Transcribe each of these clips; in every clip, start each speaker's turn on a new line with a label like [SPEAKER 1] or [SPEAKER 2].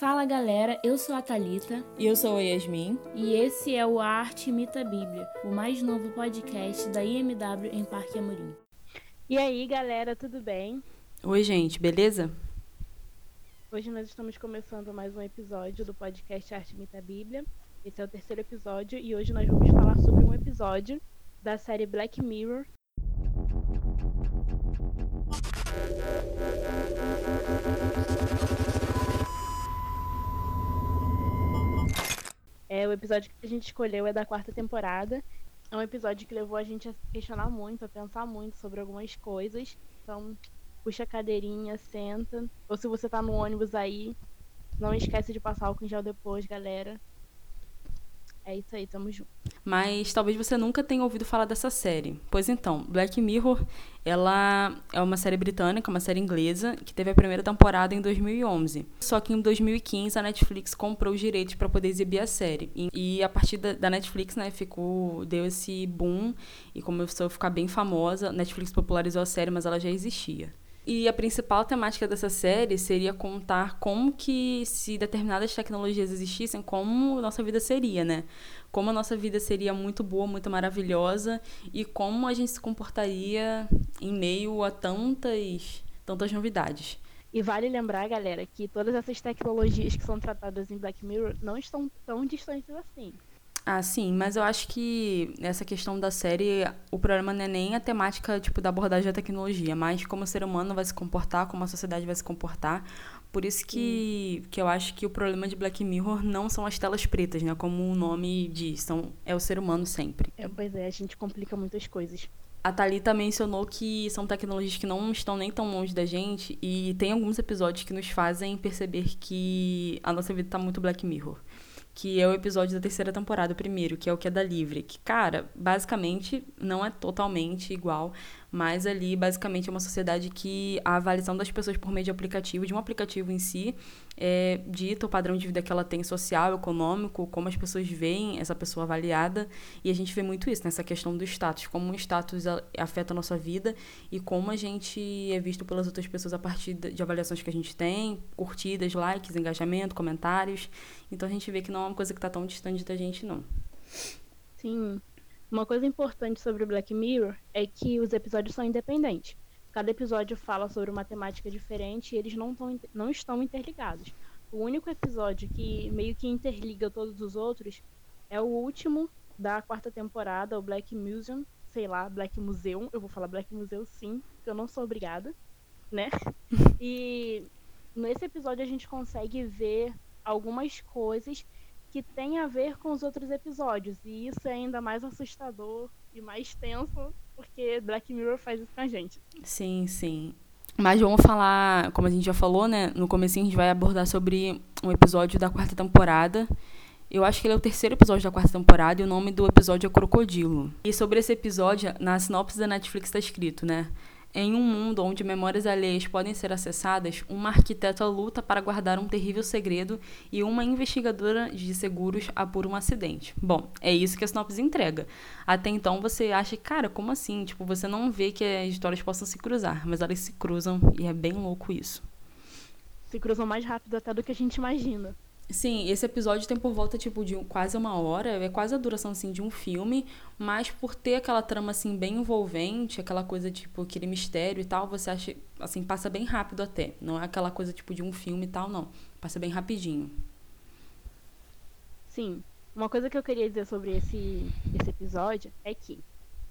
[SPEAKER 1] Fala galera, eu sou a Thalita
[SPEAKER 2] E eu sou a Yasmin.
[SPEAKER 1] e esse é o A Arte Imita Bíblia, o mais novo podcast da IMW em Parque Amorim. E aí galera, tudo bem?
[SPEAKER 2] Oi, gente, beleza?
[SPEAKER 1] Hoje nós estamos começando mais um episódio do podcast Arte Imita Bíblia. Esse é o terceiro episódio e hoje nós vamos falar sobre um episódio da série Black Mirror. É, o episódio que a gente escolheu é da quarta temporada. É um episódio que levou a gente a questionar muito, a pensar muito sobre algumas coisas. Então, puxa a cadeirinha, senta. Ou se você tá no ônibus aí, não esquece de passar álcool em gel depois, galera. É isso aí, tamo junto.
[SPEAKER 2] Mas talvez você nunca tenha ouvido falar dessa série. Pois então, Black Mirror, ela é uma série britânica, uma série inglesa, que teve a primeira temporada em 2011. Só que em 2015 a Netflix comprou os direitos para poder exibir a série. E, a partir da, da Netflix, né, ficou deu esse boom e começou a ficar bem famosa. Netflix popularizou a série, mas ela já existia. E a principal temática dessa série seria contar como que, se determinadas tecnologias existissem, como nossa vida seria, né? Como a nossa vida seria muito boa, muito maravilhosa e como a gente se comportaria em meio a tantas, tantas novidades.
[SPEAKER 1] E vale lembrar, galera, que todas essas tecnologias que são tratadas em Black Mirror não estão tão distantes assim.
[SPEAKER 2] Ah, sim, mas eu acho que nessa questão da série, o problema não é nem a temática, tipo, da abordagem da tecnologia, mas como o ser humano vai se comportar, como a sociedade vai se comportar. Por isso que, que eu acho que o problema de Black Mirror não são as telas pretas, né? Como o nome diz, são, é o ser humano sempre.
[SPEAKER 1] É, pois é, a gente complica muitas coisas.
[SPEAKER 2] A Thalita mencionou que são tecnologias que não estão nem tão longe da gente e tem alguns episódios que nos fazem perceber que a nossa vida tá muito Black Mirror. Que é o episódio da terceira temporada, o primeiro, que é o que é da Livre. Que, cara, basicamente não é totalmente igual, mas ali basicamente é uma sociedade que a avaliação das pessoas por meio de aplicativo, de um aplicativo em si, é, dita o padrão de vida que ela tem social, econômico, como as pessoas veem essa pessoa avaliada. E a gente vê muito isso nessa questão do status, como o status afeta a nossa vida e como a gente é visto pelas outras pessoas a partir de avaliações que a gente tem, curtidas, likes, engajamento, comentários. Então a gente vê que não é uma coisa que está tão distante da gente, não.
[SPEAKER 1] Sim. Uma coisa importante sobre o Black Mirror é que os episódios são independentes. Cada episódio fala sobre uma temática diferente e eles não, tão, não estão interligados. O único episódio que meio que interliga todos os outros é o último da quarta temporada, o Black Museum. Sei lá, Black Museum. Eu vou falar Black Museum sim, porque eu não sou obrigada, né? E nesse episódio a gente consegue ver algumas coisas que tem a ver com os outros episódios. E isso é ainda mais assustador e mais tenso, porque Black Mirror faz isso com a gente.
[SPEAKER 2] Sim, sim. Mas vamos falar, como a gente já falou, né? No comecinho a gente vai abordar sobre um episódio da quarta temporada. Eu acho que ele é o terceiro episódio da quarta temporada e o nome do episódio é Crocodilo. E sobre esse episódio, na sinopse da Netflix está escrito, né? Em um mundo onde memórias alheias podem ser acessadas, uma arquiteta luta para guardar um terrível segredo e uma investigadora de seguros apura um acidente. Bom, é isso que a sinopse entrega. Até então você acha, cara, como assim? Tipo, você não vê que as histórias possam se cruzar, mas elas se cruzam e é bem louco isso.
[SPEAKER 1] Se cruzam mais rápido até do que a gente imagina.
[SPEAKER 2] Sim, esse episódio tem por volta, tipo, de quase uma hora, é quase a duração, assim, de um filme, mas por ter aquela trama, assim, bem envolvente, aquela coisa, tipo, aquele mistério e tal, você acha, assim, passa bem rápido até. Não é aquela coisa, tipo, de um filme e tal, não. Passa bem rapidinho.
[SPEAKER 1] Sim, uma coisa que eu queria dizer sobre esse, esse episódio é que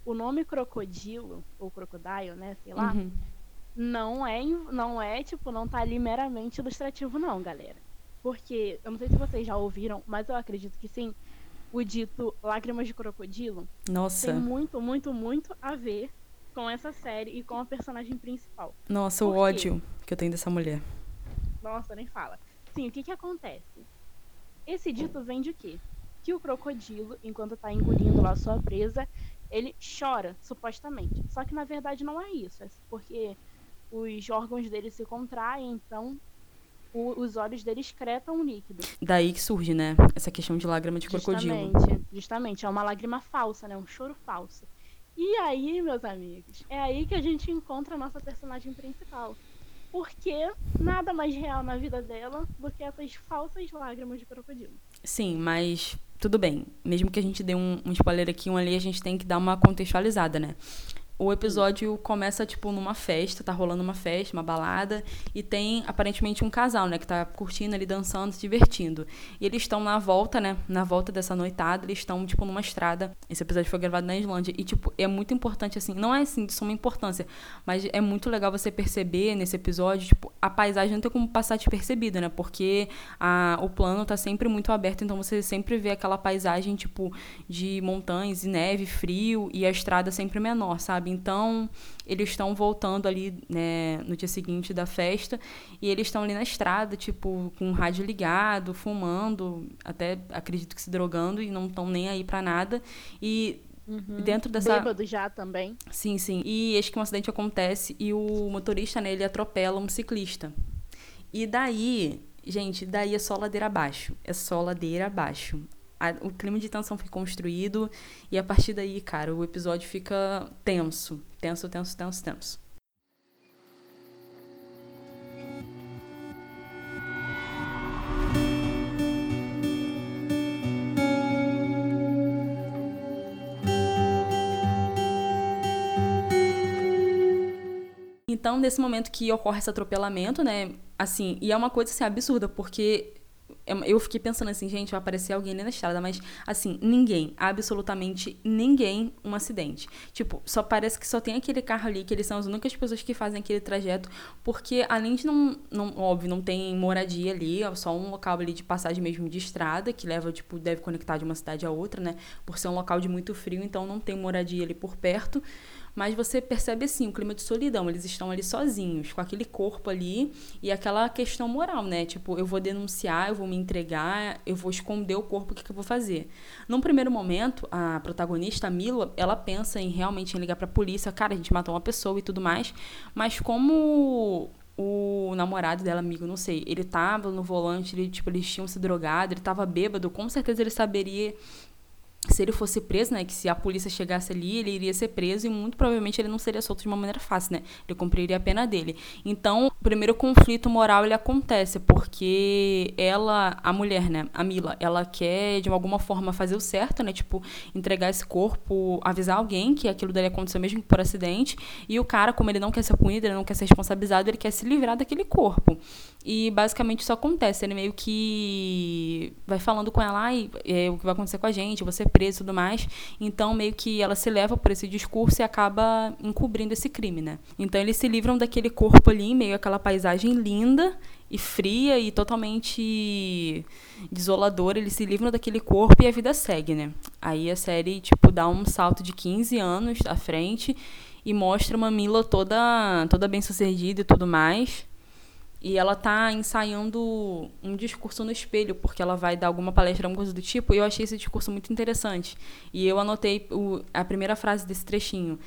[SPEAKER 1] o nome crocodilo, ou crocodile, né, sei lá,
[SPEAKER 2] Uhum.
[SPEAKER 1] não é, não é, tipo, não tá ali meramente ilustrativo não, galera. Porque, eu não sei se vocês já ouviram, mas eu acredito que sim, o dito lágrimas de crocodilo
[SPEAKER 2] Nossa,
[SPEAKER 1] tem muito, muito, muito a ver com essa série e com a personagem principal.
[SPEAKER 2] nossa, o
[SPEAKER 1] Por quê?
[SPEAKER 2] ódio que eu tenho dessa mulher.
[SPEAKER 1] Nossa, nem fala. Sim, o que que acontece? Esse dito vem de quê? Que o crocodilo, enquanto tá engolindo lá sua presa, ele chora, supostamente. Só que na verdade não é isso. É porque os órgãos dele se contraem, então o- os olhos dele excretam um líquido.
[SPEAKER 2] Daí que surge, né, essa questão de lágrima de crocodilo.
[SPEAKER 1] Justamente, justamente. É uma lágrima falsa, né? Um choro falso. E aí, meus amigos, é aí que a gente encontra a nossa personagem principal. porque nada mais real na vida dela do que essas falsas lágrimas de crocodilo.
[SPEAKER 2] Sim, mas tudo bem. Mesmo que a gente dê um, um spoiler aqui, um ali, a gente tem que dar uma contextualizada, né? O episódio começa, tipo, numa festa, tá rolando uma festa, uma balada, e tem aparentemente um casal, né, que tá curtindo ali, dançando, se divertindo. E eles estão na volta, né, na volta dessa noitada, eles estão, tipo, numa estrada. Esse episódio foi gravado na Islândia. E, tipo, é muito importante, assim, não é assim de suma importância, mas é muito legal você perceber nesse episódio, tipo, a paisagem não tem como passar despercebida, né, porque a, o plano tá sempre muito aberto, então você sempre vê aquela paisagem, tipo, de montanhas e neve, frio, e a estrada sempre menor, sabe? Então, eles estão voltando ali né, no dia seguinte da festa e eles estão ali na estrada, tipo, com o rádio ligado, fumando, até acredito que se drogando e não estão nem aí para nada. E Uhum. Dentro dessa.
[SPEAKER 1] Bêbado já também.
[SPEAKER 2] Sim, sim. E eis que um acidente acontece e o motorista, né, ele atropela um ciclista. E daí, gente, daí é só ladeira abaixo. É só ladeira abaixo a, o clima de tensão foi construído e a partir daí, cara, o episódio fica tenso, tenso, tenso, tenso, tenso. Então, nesse momento que ocorre esse atropelamento, né? Assim, e é uma coisa assim, absurda, porque eu fiquei pensando assim, gente, vai aparecer alguém ali na estrada, mas assim, ninguém, absolutamente ninguém, um acidente. Tipo, só parece que só tem aquele carro ali, que eles são as únicas pessoas que fazem aquele trajeto, porque além de não, não óbvio, não tem moradia ali, é só um local ali de passagem mesmo de estrada, que leva, tipo, deve conectar de uma cidade a outra, né? Por ser um local de muito frio, então não tem moradia ali por perto mas você percebe assim o clima de solidão. Eles estão ali sozinhos, com aquele corpo ali e aquela questão moral, né? Tipo, eu vou denunciar, eu vou me entregar, eu vou esconder o corpo, o que, que eu vou fazer? Num primeiro momento, a protagonista, a Mila, ela pensa em realmente em ligar pra polícia, cara, a gente matou uma pessoa e tudo mais, mas como o namorado dela, amigo, não sei, ele tava no volante, ele, tipo, eles tinham se drogado, ele tava bêbado, com certeza ele saberia se ele fosse preso, né, que se a polícia chegasse ali, ele iria ser preso e muito provavelmente ele não seria solto de uma maneira fácil, né? Ele cumpriria a pena dele. Então, o primeiro conflito moral ele acontece porque ela, a mulher, né, a Mila, ela quer de alguma forma fazer o certo, né, tipo, entregar esse corpo, avisar alguém que aquilo dele aconteceu mesmo por acidente, e o cara, como ele não quer ser punido, ele não quer ser responsabilizado, ele quer se livrar daquele corpo. E basicamente isso acontece, ele meio que vai falando com ela, ai, é, o que vai acontecer com a gente, você preso e tudo mais. Então, meio que ela se leva por esse discurso e acaba encobrindo esse crime, né? Então, eles se livram daquele corpo ali, meio aquela paisagem linda e fria e totalmente desoladora. Eles se livram daquele corpo e a vida segue, né? Aí a série, tipo, dá um salto de 15 anos à frente e mostra uma Mila toda, toda bem sucedida e tudo mais. E ela tá ensaiando um discurso no espelho, porque ela vai dar alguma palestra, alguma coisa do tipo, e eu achei esse discurso muito interessante. E eu anotei o, a primeira frase desse trechinho.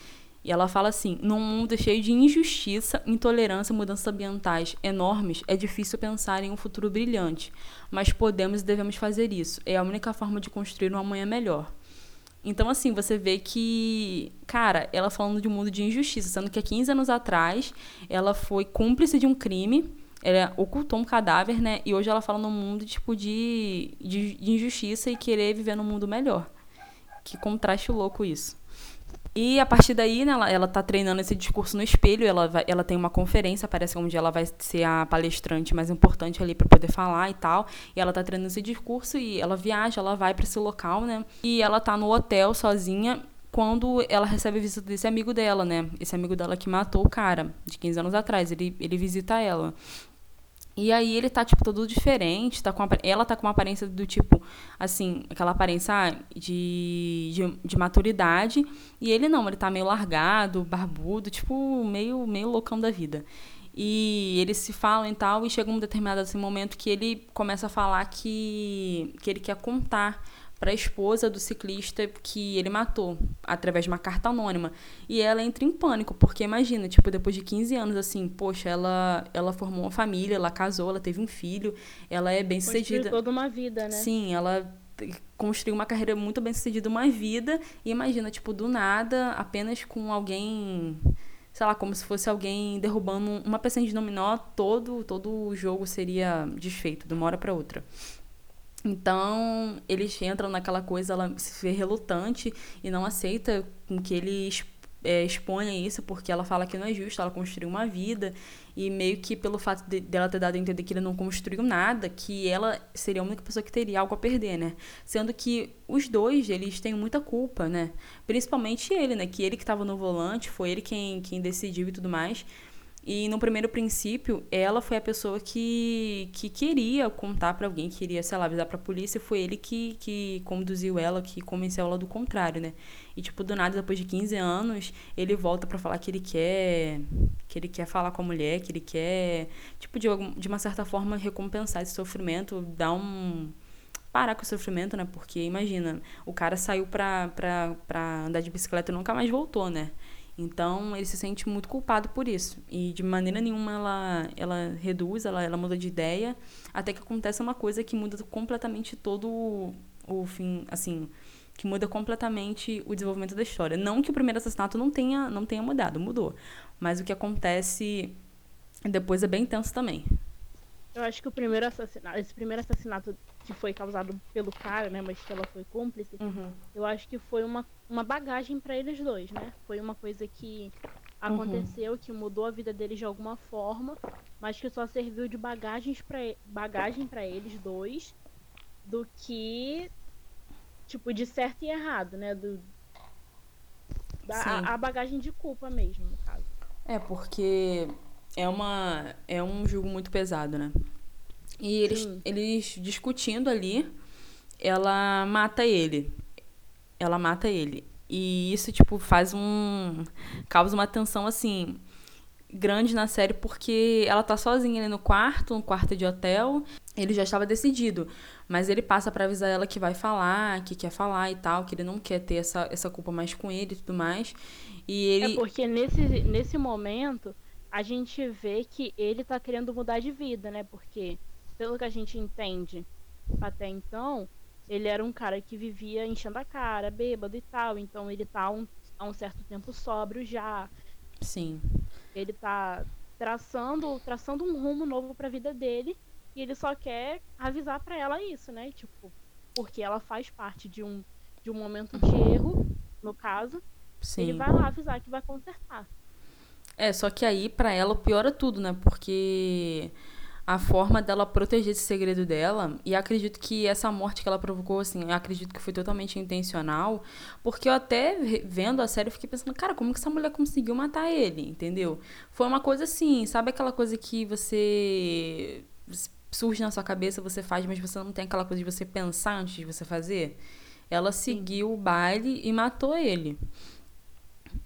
[SPEAKER 2] E ela fala assim: num mundo cheio de injustiça, intolerância e mudanças ambientais enormes, é difícil pensar em um futuro brilhante. Mas podemos e devemos fazer isso. É a única forma de construir um amanhã melhor. Então, assim, você vê que, cara, ela falando de um mundo de injustiça, sendo que há 15 anos atrás ela foi cúmplice de um crime ela ocultou um cadáver, né? E hoje ela fala num mundo, tipo, de, de, de injustiça e querer viver num mundo melhor. Que contraste louco isso. E a partir daí, né, ela, ela tá treinando esse discurso no espelho, ela, vai, ela tem uma conferência, parece onde ela vai ser a palestrante mais importante ali para poder falar e tal. E ela tá treinando esse discurso e ela viaja, ela vai para esse local, né? E ela tá no hotel sozinha quando ela recebe a visita desse amigo dela, né? Esse amigo dela que matou o cara de 15 anos atrás. Ele, ele visita ela. E aí ele tá, tipo, todo diferente, tá com ela tá com uma aparência do tipo, assim, aquela aparência ah, de, de, de, maturidade, e ele não, ele tá meio largado, barbudo, tipo, meio, meio loucão da vida. E eles se falam e tal, e chega um determinado assim, momento que ele começa a falar que, que ele quer contar para a esposa do ciclista que ele matou, através de uma carta anônima. E ela entra em pânico, porque imagina, tipo, depois de 15 anos, assim, poxa, ela, ela formou uma família, ela casou, ela teve um filho, ela é bem sucedida. Construiu
[SPEAKER 1] toda uma vida, né?
[SPEAKER 2] Sim, ela construiu uma carreira muito bem sucedida, uma vida, e imagina, tipo, do nada, apenas com alguém sei lá, como se fosse alguém derrubando uma pecinha de dominó, todo, todo o jogo seria desfeito de uma hora para outra. Então, eles entram naquela coisa, ela se vê relutante e não aceita que ele é, exponha isso, porque ela fala que não é justo, ela construiu uma vida, e meio que pelo fato de, dela ter dado a entender que ele não construiu nada, que ela seria a única pessoa que teria algo a perder, né? Sendo que os dois, eles têm muita culpa, né? Principalmente ele, né? Que ele que estava no volante, foi ele quem, quem decidiu e tudo mais. E no primeiro princípio, ela foi a pessoa que, que queria contar para alguém, queria, sei lá, avisar pra polícia, e foi ele que, que conduziu ela, que convenceu ela do contrário, né? E, tipo, do nada, depois de 15 anos, ele volta para falar que ele quer. que ele quer falar com a mulher, que ele quer, tipo, de, de uma certa forma, recompensar esse sofrimento, dar um. parar com o sofrimento, né? Porque, imagina, o cara saiu pra, pra, pra andar de bicicleta e nunca mais voltou, né? Então, ele se sente muito culpado por isso. E de maneira nenhuma ela, ela reduz, ela, ela muda de ideia, até que acontece uma coisa que muda completamente todo o, o fim, assim, que muda completamente o desenvolvimento da história. Não que o primeiro assassinato não tenha, não tenha mudado, mudou. Mas o que acontece depois é bem tenso também.
[SPEAKER 1] Eu acho que o primeiro assassinato, esse primeiro assassinato que foi causado pelo cara, né, mas que ela foi cúmplice, uhum. eu acho que foi uma, uma bagagem para eles dois, né? Foi uma coisa que aconteceu, uhum. que mudou a vida deles de alguma forma, mas que só serviu de bagagens pra, bagagem para eles dois, do que tipo de certo e errado, né? Do, da, a, a bagagem de culpa mesmo, no caso.
[SPEAKER 2] É, porque é, uma, é um jogo muito pesado, né? E eles, eles discutindo ali, ela mata ele. Ela mata ele. E isso, tipo, faz um. causa uma tensão assim. grande na série, porque ela tá sozinha ali no quarto, um quarto de hotel. Ele já estava decidido. Mas ele passa para avisar ela que vai falar, que quer falar e tal, que ele não quer ter essa, essa culpa mais com ele e tudo mais. E ele.
[SPEAKER 1] É porque nesse, nesse momento a gente vê que ele tá querendo mudar de vida, né? Porque, pelo que a gente entende até então, ele era um cara que vivia enchendo a cara, bêbado e tal. Então ele tá um, há um certo tempo sóbrio já.
[SPEAKER 2] Sim.
[SPEAKER 1] Ele tá traçando, traçando um rumo novo para a vida dele e ele só quer avisar para ela isso, né? Tipo, porque ela faz parte de um de um momento de erro, no caso. Sim. Ele vai lá avisar que vai consertar.
[SPEAKER 2] É, só que aí para ela piora tudo, né? Porque a forma dela proteger esse segredo dela, e acredito que essa morte que ela provocou, assim, eu acredito que foi totalmente intencional, porque eu até vendo a série fiquei pensando, cara, como que essa mulher conseguiu matar ele, entendeu? Foi uma coisa assim, sabe aquela coisa que você surge na sua cabeça, você faz, mas você não tem aquela coisa de você pensar antes de você fazer? Ela seguiu o baile e matou ele.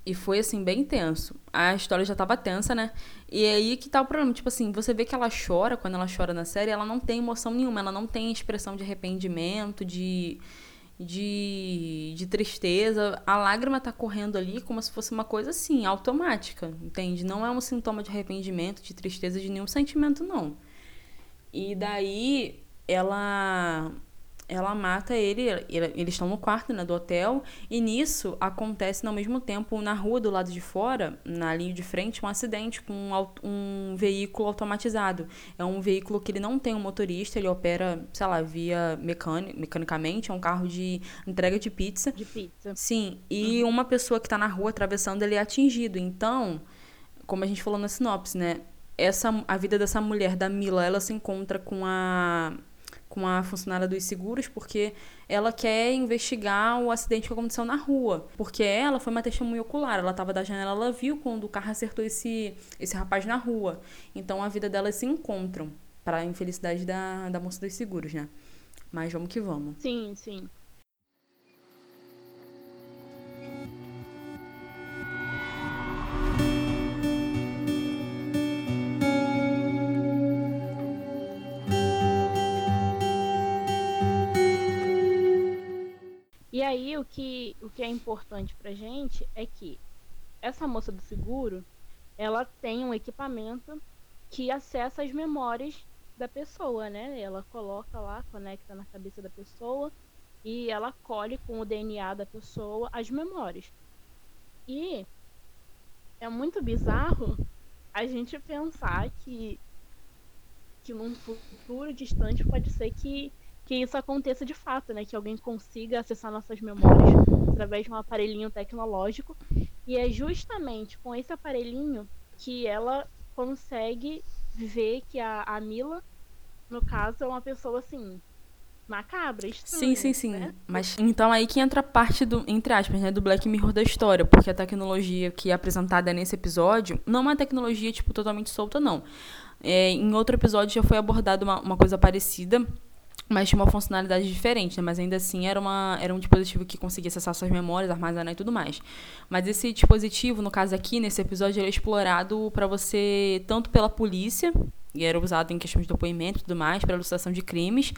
[SPEAKER 2] E foi, assim, bem tenso. A história já tava tensa, né? E aí que tá o problema. Tipo assim, você vê que ela chora, quando ela chora na série, ela não tem emoção nenhuma. Ela não tem expressão de arrependimento, de, de, de tristeza. A lágrima tá correndo ali como se fosse uma coisa, assim, automática, entende? Não é um sintoma de arrependimento, de tristeza, de nenhum sentimento, não. E daí ela ela mata ele, eles estão no quarto né, do hotel, e nisso acontece ao mesmo tempo, na rua do lado de fora, na linha de frente, um acidente com um, um, veículo automatizado. É um veículo que ele não tem um motorista, ele opera, sei lá, via mecânico, mecanicamente, é um carro de entrega de pizza.
[SPEAKER 1] De pizza.
[SPEAKER 2] Sim, e uhum. uma pessoa que está na rua atravessando, ele é atingido. Então, como a gente falou na sinopse, né? Essa, a vida dessa mulher, da Mila, ela se encontra com a com a funcionária dos seguros porque ela quer investigar o acidente que aconteceu na rua. Porque ela foi uma testemunha ocular, ela estava da janela, ela viu quando o carro acertou esse, esse rapaz na rua. Então a vida delas se encontram, para a infelicidade da, da moça dos seguros, né? Mas vamos que vamos.
[SPEAKER 1] Sim, sim. E aí o que, o que é importante pra gente é que essa moça do seguro, ela tem um equipamento que acessa as memórias da pessoa, né? Ela coloca lá, conecta na cabeça da pessoa e ela colhe com o DNA da pessoa as memórias. E é muito bizarro a gente pensar que que num futuro distante pode ser que, que isso aconteça de fato, né? Que alguém consiga acessar nossas memórias através de um aparelhinho tecnológico. E é justamente com esse aparelhinho que ela consegue ver que a, a Mila, no caso, é uma pessoa assim, macabra, estranha,
[SPEAKER 2] Sim, sim, sim.
[SPEAKER 1] Né?
[SPEAKER 2] Mas então aí que entra a parte do, entre aspas, né, do Black Mirror da história, porque a tecnologia que é apresentada nesse episódio não é uma tecnologia, tipo, totalmente solta, não. É, em outro episódio já foi abordada uma, uma coisa parecida, mas tinha uma funcionalidade diferente, né? Mas ainda assim era, uma, era um dispositivo que conseguia acessar suas memórias, armazenar e tudo mais. Mas esse dispositivo, no caso aqui, nesse episódio, ele é explorado para você, tanto pela polícia, e era usado em questões de depoimento e tudo mais, para ilustração de crimes,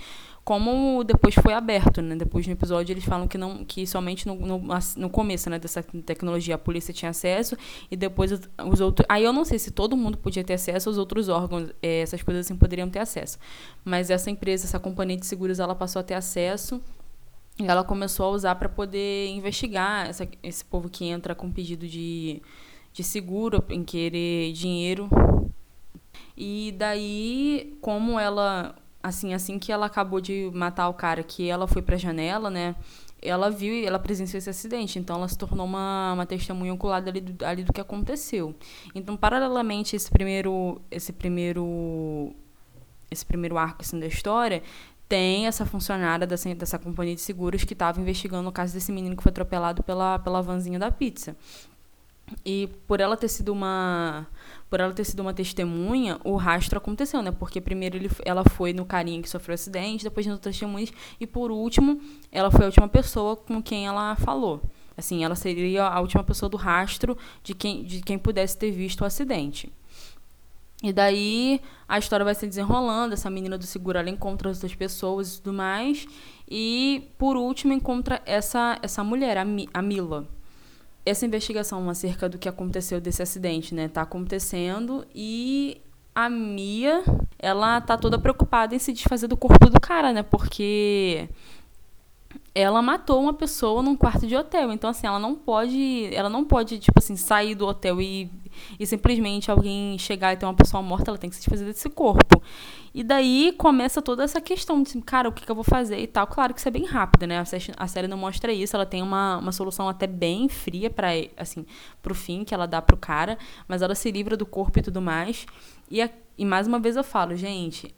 [SPEAKER 2] como depois foi aberto, né? Depois no episódio eles falam que não que somente no, no, no começo, né, dessa tecnologia a polícia tinha acesso e depois os outros, aí eu não sei se todo mundo podia ter acesso, os outros órgãos, é, essas coisas assim poderiam ter acesso. Mas essa empresa, essa companhia de seguros, ela passou a ter acesso e ela começou a usar para poder investigar essa, esse povo que entra com pedido de, de seguro, em querer dinheiro. E daí, como ela assim, assim que ela acabou de matar o cara, que ela foi pra janela, né? Ela viu e ela presenciou esse acidente, então ela se tornou uma, uma testemunha oculada ali do, ali do que aconteceu. Então, paralelamente esse primeiro esse primeiro esse primeiro arco assim, da história, tem essa funcionária dessa, dessa companhia de seguros que estava investigando o caso desse menino que foi atropelado pela, pela vanzinha da pizza. E por ela ter sido uma por ela ter sido uma testemunha, o rastro aconteceu, né? Porque primeiro ele, ela foi no carinha que sofreu o acidente, depois nas outras testemunhas, e por último, ela foi a última pessoa com quem ela falou. Assim, ela seria a última pessoa do rastro de quem, de quem pudesse ter visto o acidente. E daí a história vai se desenrolando, essa menina do seguro ela encontra as outras pessoas e tudo mais. E por último encontra essa, essa mulher, a, Mi, a Mila essa investigação acerca do que aconteceu desse acidente, né, tá acontecendo e a Mia, ela tá toda preocupada em se desfazer do corpo do cara, né? Porque ela matou uma pessoa num quarto de hotel. Então, assim, ela não pode. Ela não pode, tipo assim, sair do hotel e, e simplesmente alguém chegar e ter uma pessoa morta, ela tem que se desfazer desse corpo. E daí começa toda essa questão de, cara, o que, que eu vou fazer e tal. Claro que isso é bem rápido, né? A série não mostra isso, ela tem uma, uma solução até bem fria para assim, pro fim que ela dá pro cara, mas ela se livra do corpo e tudo mais. E, a, e mais uma vez eu falo, gente,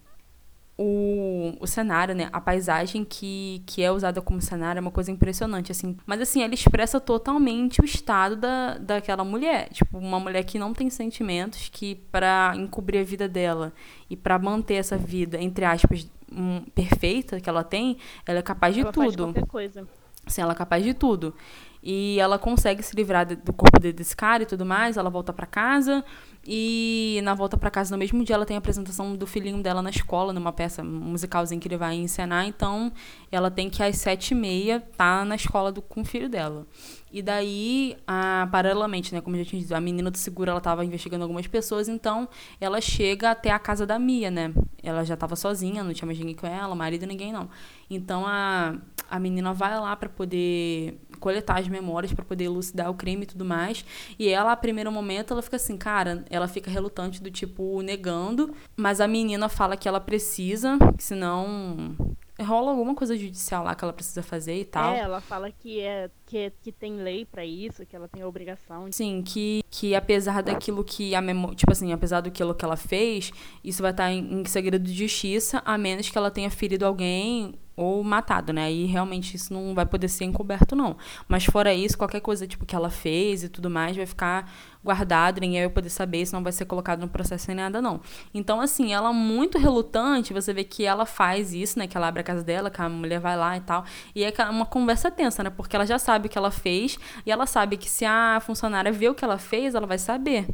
[SPEAKER 2] o, o cenário, né? A paisagem que, que é usada como cenário é uma coisa impressionante, assim. Mas, assim, ela expressa totalmente o estado da, daquela mulher. Tipo, uma mulher que não tem sentimentos, que para encobrir a vida dela e para manter essa vida, entre aspas, um, perfeita que ela tem, ela é capaz de
[SPEAKER 1] ela
[SPEAKER 2] tudo. Faz
[SPEAKER 1] qualquer coisa.
[SPEAKER 2] Sim, ela é capaz de tudo. E ela consegue se livrar do corpo desse cara e tudo mais. Ela volta para casa e na volta para casa no mesmo dia ela tem a apresentação do filhinho dela na escola, numa peça musicalzinha que ele vai encenar. Então ela tem que às sete e meia tá na escola do, com o filho dela. E daí, a, paralelamente, né, como já tinha dito, a menina do seguro ela estava investigando algumas pessoas, então ela chega até a casa da Mia, né? Ela já estava sozinha, não tinha mais ninguém com ela, marido ninguém não. Então a, a menina vai lá para poder coletar as memórias para poder elucidar o crime e tudo mais. E ela, a primeiro momento, ela fica assim, cara, ela fica relutante do tipo negando, mas a menina fala que ela precisa, que senão rola alguma coisa judicial lá que ela precisa fazer e tal.
[SPEAKER 1] É, ela fala que é que, é, que tem lei para isso, que ela tem obrigação. De...
[SPEAKER 2] Sim, que, que apesar daquilo que a memória, tipo assim, apesar do que ela fez, isso vai estar em, em segredo de justiça, a menos que ela tenha ferido alguém ou matado, né? Aí realmente isso não vai poder ser encoberto, não. Mas fora isso, qualquer coisa tipo que ela fez e tudo mais vai ficar guardado, ninguém vai poder saber, isso não vai ser colocado no processo nem nada, não. Então, assim, ela muito relutante, você vê que ela faz isso, né? Que ela abre a casa dela, que a mulher vai lá e tal. E é uma conversa tensa, né? Porque ela já sabe o que ela fez e ela sabe que se a funcionária vê o que ela fez, ela vai saber.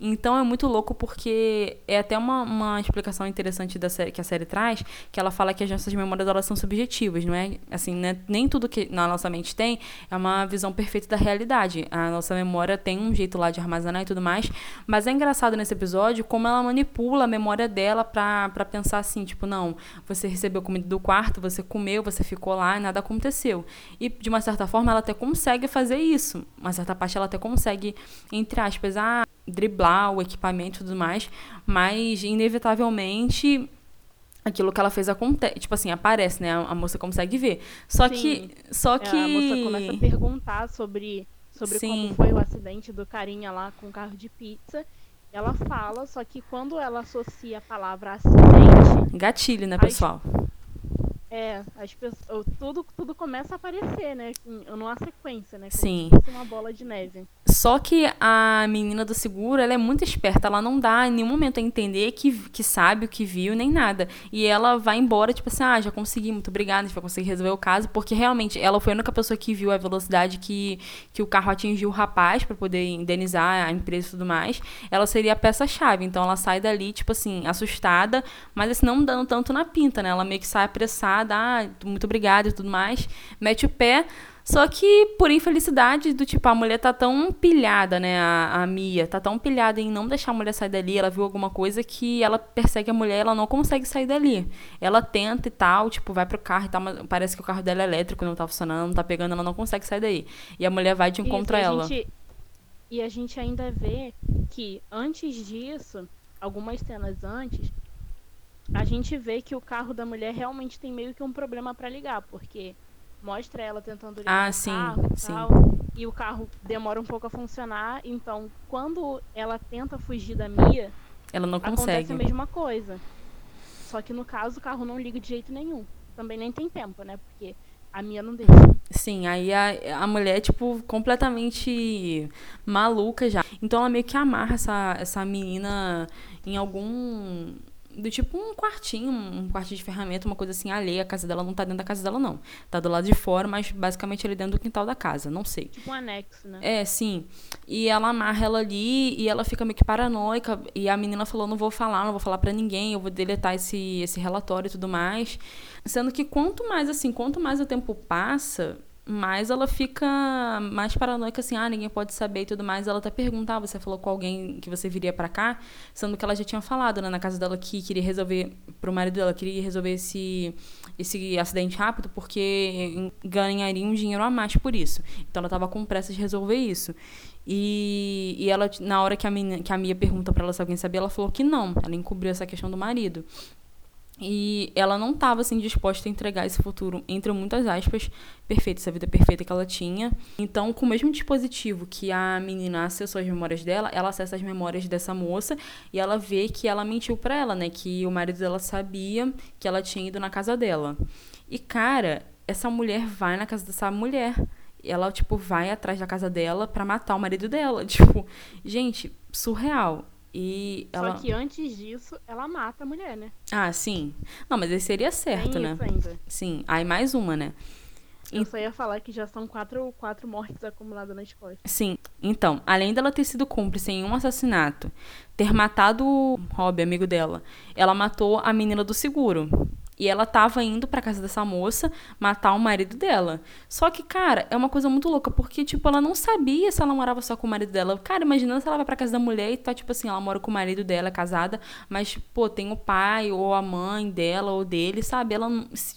[SPEAKER 2] Então é muito louco porque é até uma, uma explicação interessante da série, que a série traz, que ela fala que as nossas memórias elas são subjetivas, não é? Assim, né? nem tudo que na nossa mente tem é uma visão perfeita da realidade. A nossa memória tem um jeito lá de armazenar armazenar e tudo mais. Mas é engraçado nesse episódio como ela manipula a memória dela pra, pra pensar assim, tipo, não, você recebeu comida do quarto, você comeu, você ficou lá e nada aconteceu. E de uma certa forma ela até consegue fazer isso. Uma certa parte ela até consegue, entre aspas, ah, driblar o equipamento e tudo mais, mas inevitavelmente aquilo que ela fez acontece, tipo assim, aparece, né? A, moça consegue ver. Só Sim. que só que
[SPEAKER 1] a moça começa a perguntar sobre sobre Sim. como foi o acidente do carinha lá com o carro de pizza. Ela fala, só que quando ela associa a palavra acidente,
[SPEAKER 2] gatilho, né, pessoal?
[SPEAKER 1] É, as pessoas, tudo, tudo começa a aparecer, né? Numa sequência, né? Como
[SPEAKER 2] Sim.
[SPEAKER 1] Se uma bola de neve.
[SPEAKER 2] Só que a menina do seguro, ela é muito esperta, ela não dá em nenhum momento a entender que, que sabe o que viu, nem nada. E ela vai embora, tipo assim, ah, já consegui, muito obrigada, a gente vai conseguir resolver o caso, porque realmente ela foi a única pessoa que viu a velocidade que, que o carro atingiu o rapaz para poder indenizar a empresa e tudo mais. Ela seria a peça-chave, então ela sai dali, tipo assim, assustada, mas assim, não dando tanto na pinta, né? Ela meio que sai apressada, ah, muito obrigada e tudo mais, mete o pé. Só que, por infelicidade, do tipo, a mulher tá tão pilhada, né? A, a Mia tá tão pilhada em não deixar a mulher sair dali. Ela viu alguma coisa que ela persegue a mulher ela não consegue sair dali. Ela tenta e tal, tipo, vai pro carro e tal, mas parece que o carro dela é elétrico, não tá funcionando, não tá pegando, ela não consegue sair daí. E a mulher vai de encontro
[SPEAKER 1] Isso,
[SPEAKER 2] a ela.
[SPEAKER 1] Gente, e a gente ainda vê que antes disso, algumas cenas antes, a gente vê que o carro da mulher realmente tem meio que um problema para ligar, porque mostra ela tentando ligar
[SPEAKER 2] ah,
[SPEAKER 1] o
[SPEAKER 2] sim,
[SPEAKER 1] carro e
[SPEAKER 2] sim.
[SPEAKER 1] tal, e o carro demora um pouco a funcionar, então quando ela tenta fugir da Mia,
[SPEAKER 2] ela não consegue.
[SPEAKER 1] Acontece a mesma coisa. Só que no caso o carro não liga de jeito nenhum. Também nem tem tempo, né? Porque a Mia não deixa.
[SPEAKER 2] Sim, aí a, a mulher, tipo, completamente maluca já. Então ela meio que amarra essa, essa menina em algum do tipo um quartinho, um quartinho de ferramenta, uma coisa assim alheia. A casa dela não tá dentro da casa dela, não. Tá do lado de fora, mas basicamente ali dentro do quintal da casa. Não sei.
[SPEAKER 1] Tipo um anexo, né?
[SPEAKER 2] É, sim. E ela amarra ela ali e ela fica meio que paranoica. E a menina falou: não vou falar, não vou falar para ninguém, eu vou deletar esse, esse relatório e tudo mais. Sendo que quanto mais, assim, quanto mais o tempo passa, mais ela fica mais paranoica assim, ah, ninguém pode saber e tudo mais. Ela até pergunta, ah, você falou com alguém que você viria para cá, sendo que ela já tinha falado, né, na casa dela que queria resolver pro marido dela, queria resolver esse esse acidente rápido porque ganharia um dinheiro a mais por isso. Então ela tava com pressa de resolver isso. E, e ela na hora que a minha, que a Mia pergunta para ela se alguém sabia, ela falou que não. Ela encobriu essa questão do marido. E ela não estava assim disposta a entregar esse futuro, entre muitas aspas, perfeito, essa vida perfeita que ela tinha. Então, com o mesmo dispositivo que a menina acessou as memórias dela, ela acessa as memórias dessa moça e ela vê que ela mentiu para ela, né, que o marido dela sabia que ela tinha ido na casa dela. E cara, essa mulher vai na casa dessa mulher. Ela tipo vai atrás da casa dela para matar o marido dela, tipo, gente, surreal. E
[SPEAKER 1] Só
[SPEAKER 2] ela...
[SPEAKER 1] que antes disso, ela mata a mulher, né?
[SPEAKER 2] Ah, sim. Não, mas esse seria certo,
[SPEAKER 1] Tem
[SPEAKER 2] né?
[SPEAKER 1] Isso ainda.
[SPEAKER 2] Sim. Aí mais uma, né?
[SPEAKER 1] Eu só ia falar que já são quatro, quatro mortes acumuladas nas costas.
[SPEAKER 2] Sim. Então, além dela ter sido cúmplice em um assassinato, ter matado o Rob, amigo dela, ela matou a menina do seguro. E ela tava indo pra casa dessa moça matar o marido dela. Só que, cara, é uma coisa muito louca, porque, tipo, ela não sabia se ela morava só com o marido dela. Cara, imaginando se ela vai pra casa da mulher e tá, tipo assim, ela mora com o marido dela, é casada, mas, pô, tem o pai ou a mãe dela ou dele, sabe? Ela,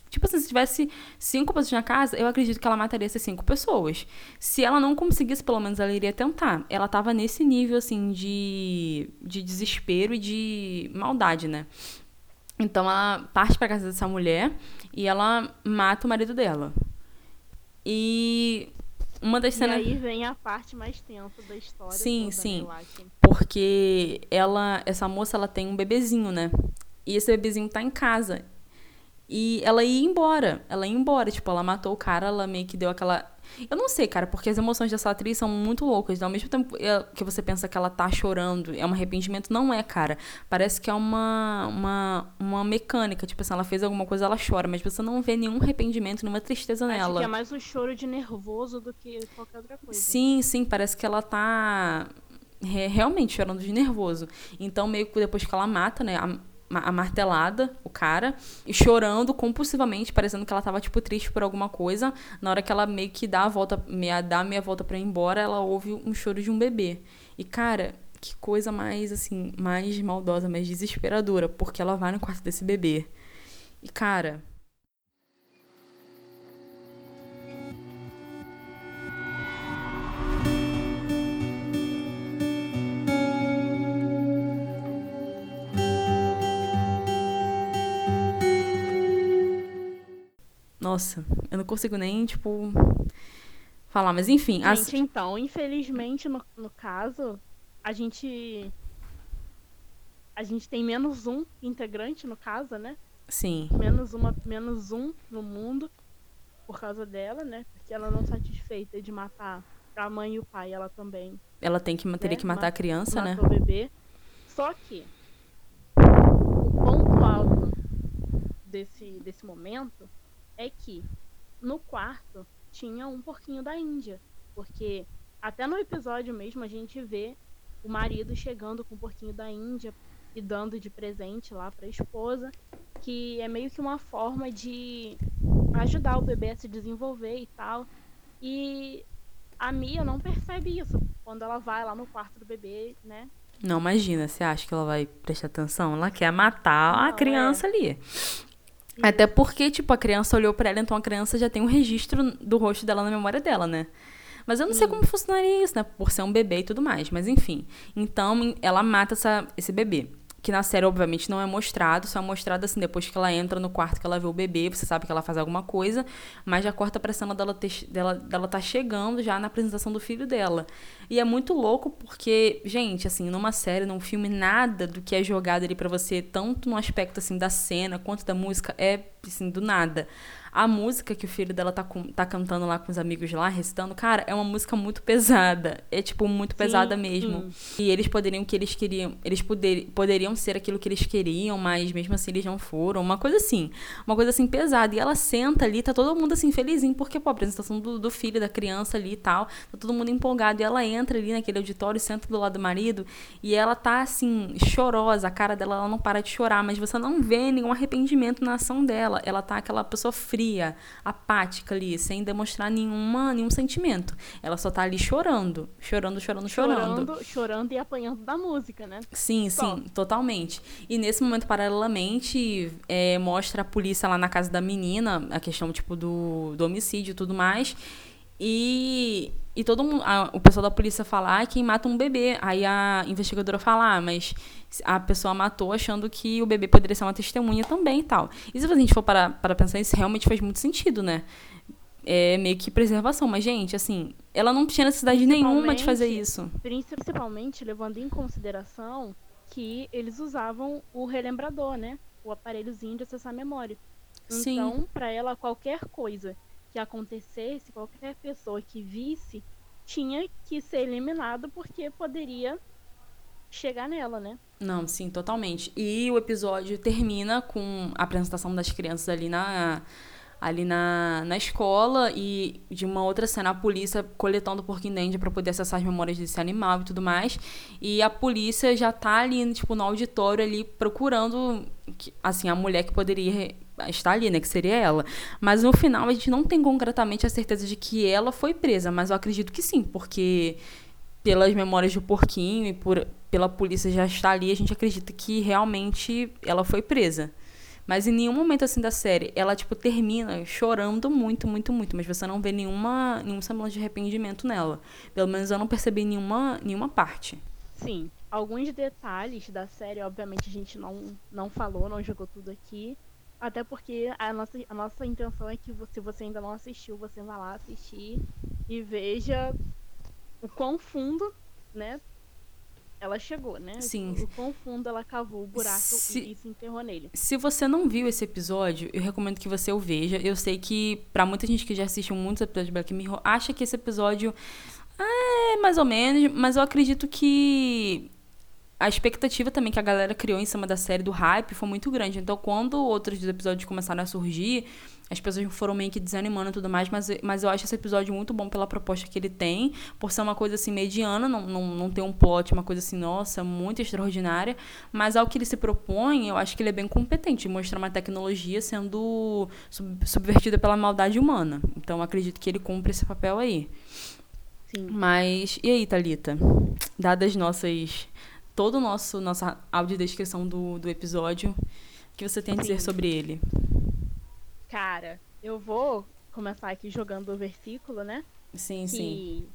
[SPEAKER 2] tipo assim, se tivesse cinco pessoas na casa, eu acredito que ela mataria essas cinco pessoas. Se ela não conseguisse, pelo menos ela iria tentar. Ela tava nesse nível, assim, de, de desespero e de maldade, né? Então ela parte para casa dessa mulher e ela mata o marido dela. E uma das cenas.
[SPEAKER 1] E aí vem a parte mais tensa da história.
[SPEAKER 2] Sim,
[SPEAKER 1] toda,
[SPEAKER 2] sim.
[SPEAKER 1] Né,
[SPEAKER 2] porque ela, essa moça, ela tem um bebezinho, né? E esse bebezinho tá em casa. E ela ia embora. Ela ia embora. Tipo, ela matou o cara, ela meio que deu aquela eu não sei, cara, porque as emoções dessa atriz são muito loucas. Ao mesmo tempo é, que você pensa que ela tá chorando, é um arrependimento, não é, cara. Parece que é uma, uma, uma mecânica. Tipo assim, ela fez alguma coisa, ela chora, mas você não vê nenhum arrependimento, nenhuma tristeza
[SPEAKER 1] Acho
[SPEAKER 2] nela.
[SPEAKER 1] Que é mais um choro de nervoso do que qualquer outra coisa.
[SPEAKER 2] Sim, sim, parece que ela tá realmente chorando de nervoso. Então, meio que depois que ela mata, né? A, a martelada, o cara, e chorando compulsivamente, parecendo que ela tava, tipo, triste por alguma coisa. Na hora que ela meio que dá a volta, meia, dá a meia volta pra ir embora, ela ouve um choro de um bebê. E, cara, que coisa mais, assim, mais maldosa, mais desesperadora, porque ela vai no quarto desse bebê. E, cara. Nossa, eu não consigo nem, tipo, falar, mas enfim.
[SPEAKER 1] Gente, as... então, infelizmente, no, no caso, a gente. A gente tem menos um integrante, no caso, né?
[SPEAKER 2] Sim.
[SPEAKER 1] Menos, uma, menos um no mundo por causa dela, né? Porque ela não satisfeita de matar a mãe e o pai, ela também.
[SPEAKER 2] Ela tem que teria né? que matar a criança,
[SPEAKER 1] né?
[SPEAKER 2] o
[SPEAKER 1] bebê. Só que o ponto alto desse, desse momento é que no quarto tinha um porquinho da Índia. Porque até no episódio mesmo a gente vê o marido chegando com o porquinho da Índia e dando de presente lá para a esposa, que é meio que uma forma de ajudar o bebê a se desenvolver e tal. E a Mia não percebe isso quando ela vai lá no quarto do bebê, né?
[SPEAKER 2] Não, imagina, você acha que ela vai prestar atenção? Ela quer matar não, a criança é. ali. Até porque, tipo, a criança olhou para ela, então a criança já tem um registro do rosto dela na memória dela, né? Mas eu não sei como funcionaria isso, né? Por ser um bebê e tudo mais. Mas enfim. Então, ela mata essa, esse bebê que na série, obviamente, não é mostrado, só é mostrado assim, depois que ela entra no quarto que ela vê o bebê, você sabe que ela faz alguma coisa, mas já corta pra cena dela, ter, dela, dela tá chegando já na apresentação do filho dela. E é muito louco porque, gente, assim, numa série, num filme, nada do que é jogado ali para você, tanto no aspecto, assim, da cena quanto da música, é, assim, do nada. A música que o filho dela tá, com, tá cantando lá com os amigos lá, recitando, cara, é uma música muito pesada. É, tipo, muito sim, pesada mesmo. Sim. E eles poderiam que eles queriam. Eles poder, poderiam ser aquilo que eles queriam, mas mesmo assim eles não foram. Uma coisa assim. Uma coisa assim pesada. E ela senta ali, tá todo mundo assim, felizinho, porque, pô, a apresentação do, do filho, da criança ali e tal. Tá todo mundo empolgado. E ela entra ali naquele auditório, senta do lado do marido. E ela tá assim, chorosa. A cara dela, ela não para de chorar. Mas você não vê nenhum arrependimento na ação dela. Ela tá aquela pessoa fria fria, apática ali, sem demonstrar nenhuma, nenhum sentimento. Ela só tá ali chorando, chorando, chorando, chorando.
[SPEAKER 1] Chorando, chorando e apanhando da música, né?
[SPEAKER 2] Sim, só. sim, totalmente. E nesse momento, paralelamente, é, mostra a polícia lá na casa da menina, a questão, tipo, do, do homicídio e tudo mais. E, e todo mundo, a, o pessoal da polícia fala, ah, quem mata um bebê. Aí a investigadora fala, ah, mas a pessoa matou achando que o bebê poderia ser uma testemunha também e tal. E se a gente for para, para pensar, isso realmente faz muito sentido, né? É meio que preservação. Mas, gente, assim, ela não tinha necessidade nenhuma de fazer isso.
[SPEAKER 1] Principalmente levando em consideração que eles usavam o relembrador, né? O aparelhozinho de acessar a memória. Então, para ela, qualquer coisa acontecesse, qualquer pessoa que visse, tinha que ser eliminado porque poderia chegar nela, né?
[SPEAKER 2] Não, sim, totalmente. E o episódio termina com a apresentação das crianças ali na ali na, na escola e de uma outra cena a polícia coletando o porquinho dente para poder acessar as memórias desse animal e tudo mais. E a polícia já tá ali, tipo, no auditório ali procurando assim a mulher que poderia estar ali, né, que seria ela. Mas no final a gente não tem concretamente a certeza de que ela foi presa, mas eu acredito que sim, porque pelas memórias do porquinho e por, pela polícia já estar ali, a gente acredita que realmente ela foi presa. Mas em nenhum momento assim da série, ela tipo termina chorando muito, muito, muito, mas você não vê nenhuma nenhum semblante de arrependimento nela. Pelo menos eu não percebi nenhuma nenhuma parte.
[SPEAKER 1] Sim, alguns detalhes da série, obviamente a gente não não falou, não jogou tudo aqui, até porque a nossa, a nossa intenção é que se você ainda não assistiu, você vá lá assistir e veja o quão fundo, né? Ela chegou, né?
[SPEAKER 2] Sim.
[SPEAKER 1] O quão fundo ela cavou o buraco se, e, se enterrou nele.
[SPEAKER 2] Se você não viu esse episódio, eu recomendo que você o veja. Eu sei que, para muita gente que já assistiu muitos episódios de Black Mirror, acha que esse episódio é mais ou menos, mas eu acredito que a expectativa também que a galera criou em cima da série do hype foi muito grande. Então, quando outros episódios começaram a surgir, as pessoas foram meio que desanimando e tudo mais, mas, mas eu acho esse episódio muito bom pela proposta que ele tem, por ser uma coisa assim mediana, não, não, não ter um plot, uma coisa assim, nossa, muito extraordinária, mas ao que ele se propõe, eu acho que ele é bem competente, mostra uma tecnologia sendo sub, subvertida pela maldade humana. Então, acredito que ele cumpre esse papel aí.
[SPEAKER 1] Sim.
[SPEAKER 2] Mas, e aí, Thalita? Dadas nossas. Todo o nosso nossa audiodescrição do, do episódio, o que você tem a dizer
[SPEAKER 1] Sim.
[SPEAKER 2] sobre ele?
[SPEAKER 1] Cara, eu vou começar aqui jogando o versículo, né?
[SPEAKER 2] Sim,
[SPEAKER 1] que
[SPEAKER 2] sim.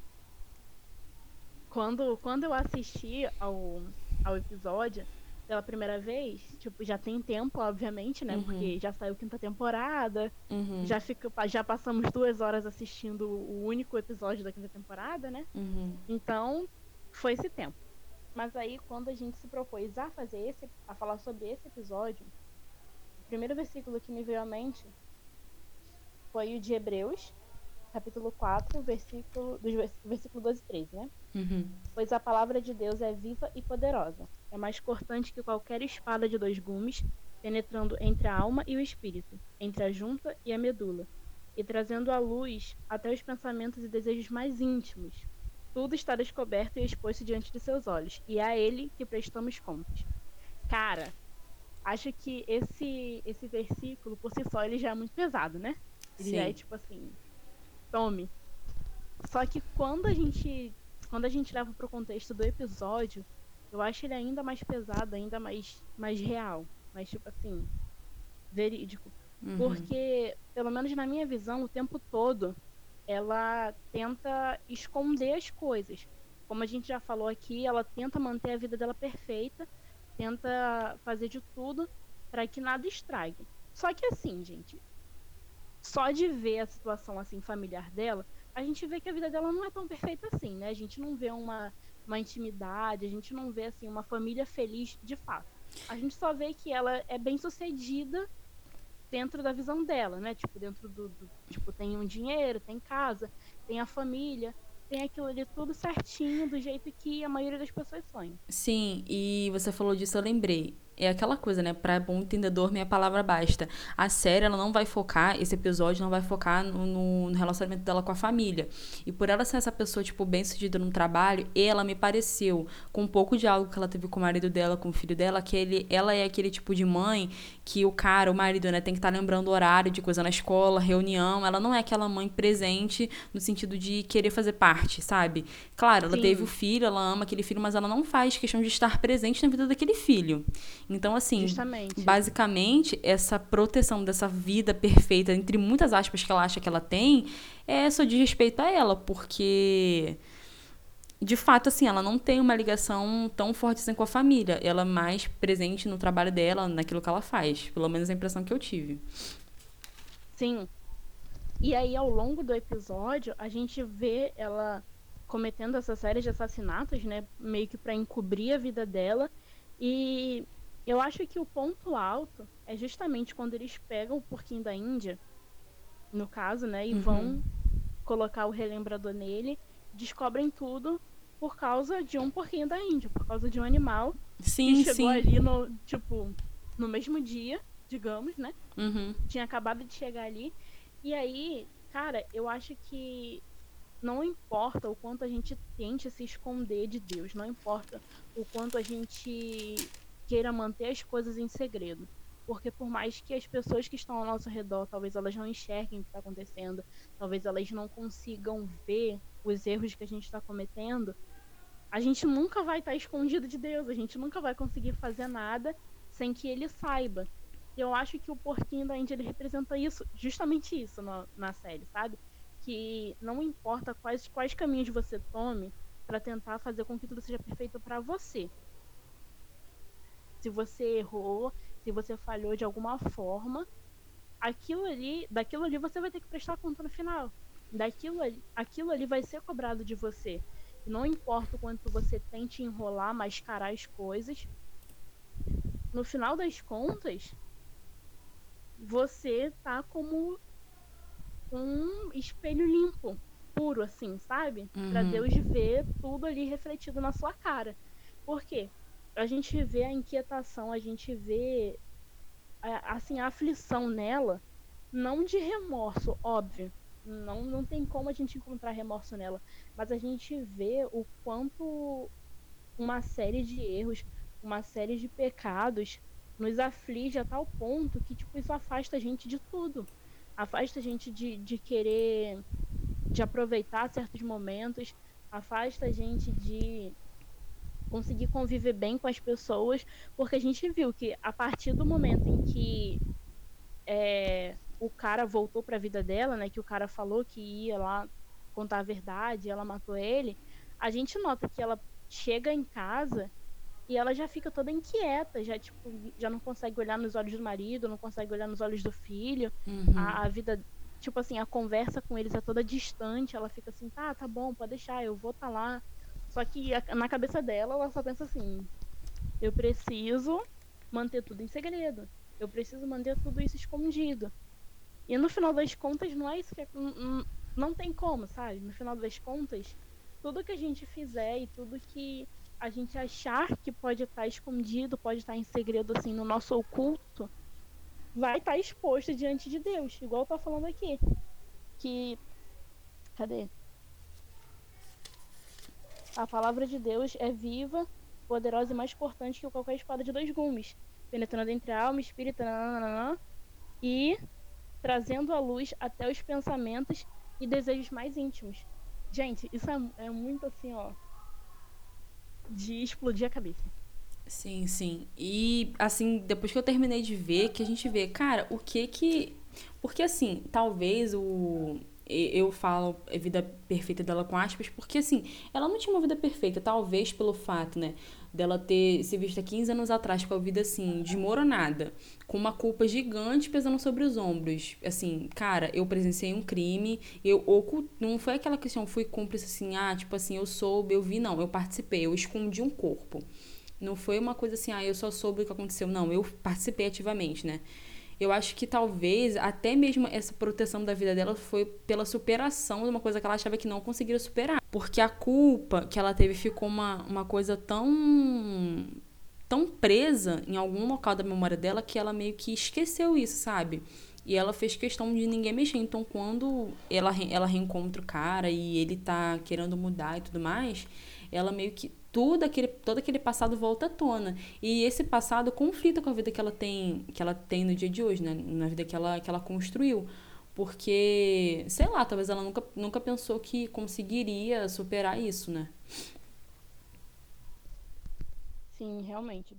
[SPEAKER 1] quando, quando eu assisti ao, ao episódio pela primeira vez, tipo, já tem tempo, obviamente, né?
[SPEAKER 2] Uhum.
[SPEAKER 1] Porque já saiu quinta temporada,
[SPEAKER 2] Uhum,
[SPEAKER 1] já, fica, já passamos duas horas assistindo o único episódio da quinta temporada, né?
[SPEAKER 2] uhum,
[SPEAKER 1] Então, foi esse tempo. Mas aí, quando a gente se propôs a fazer esse, a falar sobre esse episódio, o primeiro versículo que me veio à mente foi o de Hebreus, capítulo 4, versículo, dos versículo 12 e 13, né?
[SPEAKER 2] uhum.
[SPEAKER 1] Pois a palavra de Deus é viva e poderosa. É mais cortante que qualquer espada de dois gumes, penetrando entre a alma e o espírito, entre a junta e a medula, e trazendo à luz até os pensamentos e desejos mais íntimos. Tudo está descoberto e exposto diante de seus olhos, e é a ele que prestamos contas. Cara, acho que esse esse versículo por si só ele já é muito pesado, né? Ele já é
[SPEAKER 2] Sim.
[SPEAKER 1] tipo assim, tome. Só que quando a gente quando a gente leva pro contexto do episódio, eu acho ele ainda mais pesado, ainda mais mais real, mais tipo assim, verídico.
[SPEAKER 2] uhum.
[SPEAKER 1] Porque, pelo menos na minha visão, o tempo todo ela tenta esconder as coisas. Como a gente já falou aqui, ela tenta manter a vida dela perfeita, tenta fazer de tudo para que nada estrague. Só que assim, gente, só de ver a situação assim familiar dela, a gente vê que a vida dela não é tão perfeita assim, né? A gente não vê uma, uma intimidade, a gente não vê assim uma família feliz de fato. A gente só vê que ela é bem sucedida dentro da visão dela, né? Tipo, dentro do, do- Tipo, tem um dinheiro, tem casa, tem a família, tem aquilo ali tudo certinho, do jeito que a maioria das pessoas sonha.
[SPEAKER 2] Sim, e você falou disso, eu lembrei. É aquela coisa, né? Pra bom entendedor, minha palavra basta. A série, ela não vai focar, esse episódio não vai focar no, no- relacionamento dela com a família. E por ela ser essa pessoa, tipo, bem sucedida no trabalho, ela me pareceu, com um pouco de algo que ela teve com o marido dela, com o filho dela, que ele, ela é aquele tipo de mãe que o cara, o marido, né, tem que estar lembrando o horário de coisa na escola, reunião. Ela não é aquela mãe presente no sentido de querer fazer parte, sabe? Claro, ela
[SPEAKER 1] Sim.
[SPEAKER 2] teve o filho, ela ama aquele filho, mas ela não faz questão de estar presente na vida daquele filho. Então, assim,
[SPEAKER 1] Justamente.
[SPEAKER 2] basicamente, essa proteção dessa vida perfeita, entre muitas aspas que ela acha que ela tem, é só de respeito a ela, porque. De fato, assim, ela não tem uma ligação tão forte assim com a família. Ela é mais presente no trabalho dela, naquilo que ela faz. Pelo menos a impressão que eu tive.
[SPEAKER 1] Sim. E aí, ao longo do episódio, a gente vê ela cometendo essa série de assassinatos, né? Meio que pra encobrir a vida dela. E eu acho que o ponto alto é justamente quando eles pegam o porquinho da Índia, no caso, né? E
[SPEAKER 2] Uhum.
[SPEAKER 1] vão colocar o relembrador nele, descobrem tudo por causa de um porquinho da Índia, por causa de um animal
[SPEAKER 2] Sim,
[SPEAKER 1] que chegou
[SPEAKER 2] sim.
[SPEAKER 1] ali no, tipo, no mesmo dia, digamos, né?
[SPEAKER 2] Uhum.
[SPEAKER 1] tinha acabado de chegar ali. E aí, cara, eu acho que não importa o quanto a gente tente se esconder de Deus, não importa o quanto a gente queira manter as coisas em segredo. Porque por mais que as pessoas que estão ao nosso redor, talvez elas não enxerguem o que está acontecendo, talvez elas não consigam ver os erros que a gente está cometendo, a gente nunca vai estar escondido de Deus, a gente nunca vai conseguir fazer nada sem que ele saiba. E eu acho que o porquinho da Índia ele representa isso, justamente isso na, na série, sabe? Que não importa quais, quais caminhos você tome para tentar fazer com que tudo seja perfeito para você. Se você errou, se você falhou de alguma forma, aquilo ali, daquilo ali você vai ter que prestar conta no final. Daquilo ali, aquilo ali vai ser cobrado de você. Não importa o quanto você tente enrolar, mascarar as coisas, no final das contas, você tá como um espelho limpo, puro, assim, sabe? Pra
[SPEAKER 2] Uhum.
[SPEAKER 1] Deus ver tudo ali refletido na sua cara. Por quê? A gente vê a inquietação, a gente vê a- assim, a aflição nela, não de remorso, óbvio. Não, não tem como a gente encontrar remorso nela. Mas a gente vê o quanto uma série de erros, uma série de pecados nos aflige a tal ponto que, tipo, isso afasta a gente de tudo. Afasta a gente de, de querer de aproveitar certos momentos, afasta a gente de conseguir conviver bem com as pessoas, porque a gente viu que a partir do momento em que é, o cara voltou para a vida dela, né, que o cara falou que ia lá contar a verdade, ela matou ele, a gente nota que ela chega em casa e ela já fica toda inquieta, já tipo, já não consegue olhar nos olhos do marido, não consegue olhar nos olhos do filho.
[SPEAKER 2] Uhum.
[SPEAKER 1] A, a, vida, tipo assim, a conversa com eles é toda distante, ela fica assim, tá, tá bom, pode deixar, eu vou estar tá lá. Só que a, na cabeça dela, ela só pensa assim, eu preciso manter tudo em segredo. Eu preciso manter tudo isso escondido. E no final das contas, não é isso que é, não, não tem como, sabe? No final das contas, tudo que a gente fizer e tudo que a gente achar que pode estar escondido, pode estar em segredo assim no nosso oculto, vai estar exposto diante de Deus, igual tá falando aqui. Que cadê? A palavra de Deus é viva, poderosa e mais cortante que qualquer espada de dois gumes, penetrando entre a alma e espírito, nananana, e trazendo a luz até os pensamentos e desejos mais íntimos. Gente, isso é, é muito assim, ó, de explodir a cabeça.
[SPEAKER 2] Sim, sim. E assim, depois que eu terminei de ver, que a gente vê, cara, o que que. Porque assim, talvez o. Eu falo a vida perfeita dela com aspas, porque assim, ela não tinha uma vida perfeita, talvez pelo fato, né, dela ter se visto há 15 anos atrás com a vida assim, desmoronada, com uma culpa gigante pesando sobre os ombros. Assim, cara, eu presenciei um crime, eu oculto, não foi aquela questão, fui cúmplice assim, ah, tipo assim, eu soube, eu vi, não, eu participei, eu escondi um corpo. Não foi uma coisa assim, ah, eu só soube o que aconteceu. Não, eu participei ativamente, né? Eu acho que talvez até mesmo essa proteção da vida dela foi pela superação de uma coisa que ela achava que não conseguiria superar. Porque a culpa que ela teve ficou uma, uma coisa tão tão presa em algum local da memória dela que ela meio que esqueceu isso, sabe? E ela fez questão de ninguém mexer. Então, quando ela, ela reencontra o cara e ele tá querendo mudar e tudo mais, ela meio que tudo aquele, todo aquele passado volta à tona. E esse passado conflita com a vida que ela tem, que ela tem no dia de hoje, né? Na vida que ela, que ela construiu. Porque, sei lá, talvez ela nunca, nunca pensou que conseguiria superar isso, né?
[SPEAKER 1] Sim, realmente.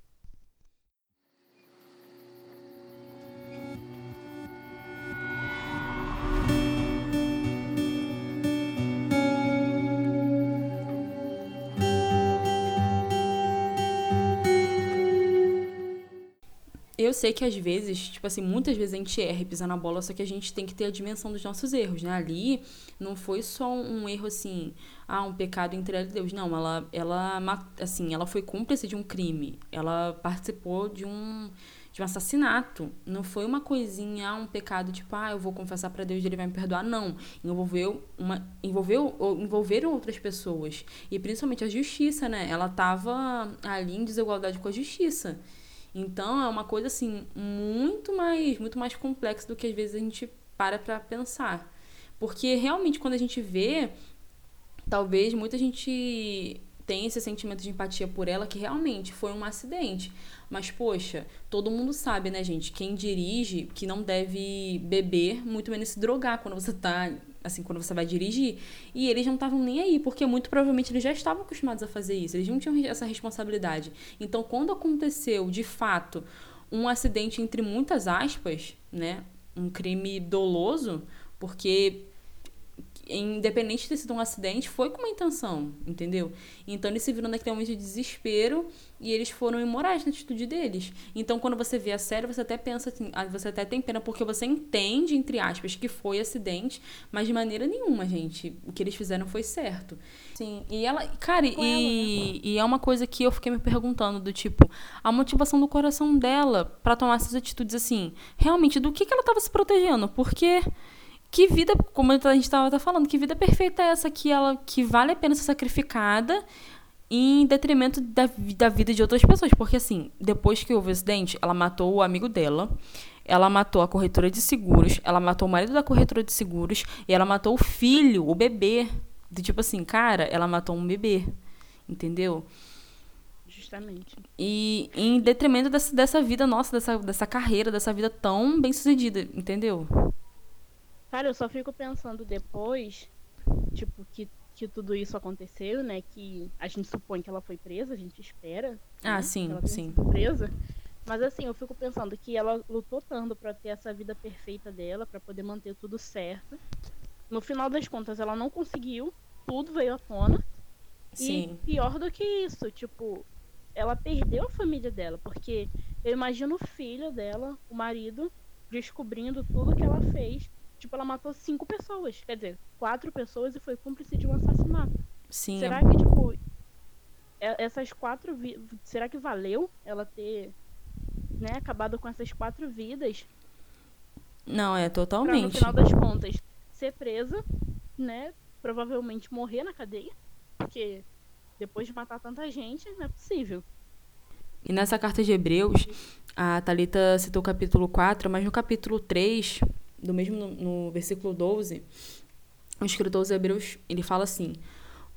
[SPEAKER 2] Eu sei que às vezes, tipo assim, muitas vezes a gente erra e pisa na bola, só que a gente tem que ter a dimensão dos nossos erros, né? Ali não foi só um erro assim, ah, um pecado entre ela e Deus. Não, ela, ela, assim, ela foi cúmplice de um crime. Ela participou de um, de um assassinato. Não foi uma coisinha, um pecado tipo, ah, eu vou confessar para Deus e ele vai me perdoar. Não. Envolveu uma, envolveu, envolveram outras pessoas. E principalmente a justiça, né? Ela tava ali em desigualdade com a justiça. Então é uma coisa assim muito mais, muito mais complexa do que às vezes a gente para para pensar. Porque realmente quando a gente vê, talvez muita gente tem esse sentimento de empatia por ela que realmente foi um acidente. Mas, poxa, todo mundo sabe, né, gente? Quem dirige que não deve beber, muito menos se drogar quando você tá assim, quando você vai dirigir. E eles não estavam nem aí, porque muito provavelmente eles já estavam acostumados a fazer isso, eles não tinham essa responsabilidade. Então, quando aconteceu, de fato, um acidente entre muitas aspas, né, um crime doloso, porque independente de ter sido um acidente, foi com uma intenção, entendeu? Então eles se viram naquele momento de desespero e eles foram imorais na atitude deles. Então quando você vê a série, você até pensa assim, ah, você até tem pena porque você entende, entre aspas, que foi acidente, mas de maneira nenhuma, gente. O que eles fizeram foi certo. Sim, e ela, cara, e, ela, né? e é uma coisa que eu fiquei me perguntando do tipo, a motivação do coração dela para tomar essas atitudes assim, realmente do que que ela estava se protegendo? Porque que vida, como a gente estava falando, que vida perfeita é essa que ela que vale a pena ser sacrificada em detrimento da, da vida de outras pessoas? Porque assim, depois que houve o acidente, ela matou o amigo dela, ela matou a corretora de seguros, ela matou o marido da corretora de seguros e ela matou o filho, o bebê. Do tipo assim, cara, ela matou um bebê. Entendeu?
[SPEAKER 1] Justamente.
[SPEAKER 2] E em detrimento dessa, dessa vida nossa, dessa, dessa carreira, dessa vida tão bem sucedida, entendeu?
[SPEAKER 1] Cara, eu só fico pensando depois tipo, que, que tudo isso aconteceu, né? Que a gente supõe que ela foi presa, a gente espera.
[SPEAKER 2] Ah,
[SPEAKER 1] né,
[SPEAKER 2] sim,
[SPEAKER 1] ela
[SPEAKER 2] sim.
[SPEAKER 1] presa. Mas assim, eu fico pensando que ela lutou tanto pra ter essa vida perfeita dela, pra poder manter tudo certo. No final das contas, ela não conseguiu, tudo veio à tona.
[SPEAKER 2] Sim.
[SPEAKER 1] E pior do que isso, tipo, ela perdeu a família dela, porque eu imagino o filho dela, o marido, descobrindo tudo que ela fez. Tipo, ela matou cinco pessoas, quer dizer, quatro pessoas e foi cúmplice de um assassinato.
[SPEAKER 2] Sim.
[SPEAKER 1] Será que, tipo, é- essas quatro vi- será que valeu ela ter, né, acabado com essas quatro vidas
[SPEAKER 2] Não, é
[SPEAKER 1] pra no
[SPEAKER 2] totalmente.
[SPEAKER 1] final das contas ser presa, né, provavelmente morrer na cadeia, porque depois de matar tanta gente, não é possível.
[SPEAKER 2] E nessa carta de Hebreus, a Talita citou o capítulo 4, mas no capítulo 3, do mesmo no, no versículo 12, o escritor dos Hebreus, ele fala assim: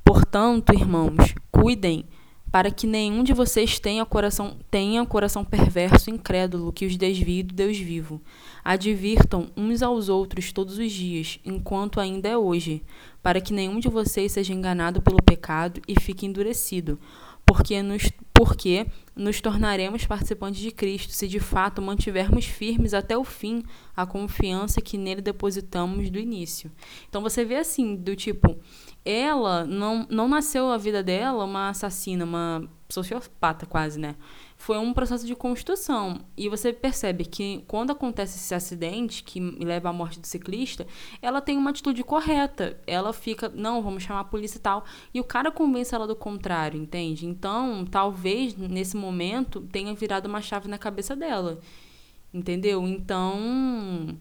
[SPEAKER 2] "Portanto, irmãos, cuidem para que nenhum de vocês tenha coração tenha coração perverso e incrédulo que os desvie do Deus vivo. Advirtam uns aos outros todos os dias, enquanto ainda é hoje, para que nenhum de vocês seja enganado pelo pecado e fique endurecido, porque nos porque nos tornaremos participantes de Cristo se de fato mantivermos firmes até o fim a confiança que nele depositamos do início. Então você vê assim, do tipo, ela não, não nasceu a vida dela uma assassina, uma sociopata quase, né? Foi um processo de construção. E você percebe que quando acontece esse acidente que leva à morte do ciclista, ela tem uma atitude correta. Ela fica, não, vamos chamar a polícia e tal. E o cara convence ela do contrário, entende? Então, talvez nesse momento tenha virado uma chave na cabeça dela. Entendeu? Então.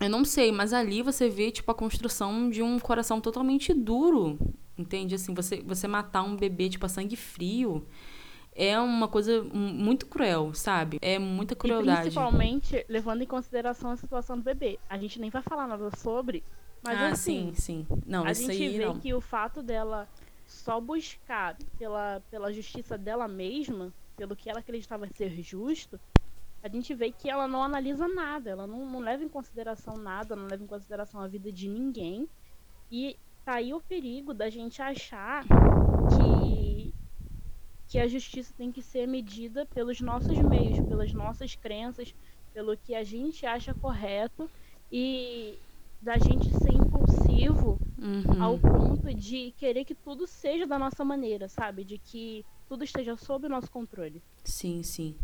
[SPEAKER 2] Eu não sei, mas ali você vê, tipo, a construção de um coração totalmente duro. Entende? Assim, você, você matar um bebê, tipo, a sangue frio é uma coisa mu- muito cruel, sabe? É muita
[SPEAKER 1] E
[SPEAKER 2] crueldade.
[SPEAKER 1] principalmente levando em consideração a situação do bebê. A gente nem vai falar nada sobre, mas
[SPEAKER 2] ah,
[SPEAKER 1] assim,
[SPEAKER 2] sim, sim. Não,
[SPEAKER 1] a
[SPEAKER 2] isso
[SPEAKER 1] gente
[SPEAKER 2] aí
[SPEAKER 1] vê
[SPEAKER 2] não.
[SPEAKER 1] que o fato dela só buscar pela, pela justiça dela mesma, pelo que ela acreditava ser justo, a gente vê que ela não analisa nada, ela não, não leva em consideração nada, não leva em consideração a vida de ninguém. E tá aí o perigo da gente achar que, que a justiça tem que ser medida pelos nossos meios, pelas nossas crenças, pelo que a gente acha correto e da gente ser impulsivo
[SPEAKER 2] Uhum.
[SPEAKER 1] ao ponto de querer que tudo seja da nossa maneira, sabe? De que tudo esteja sob o nosso controle.
[SPEAKER 2] Sim, sim.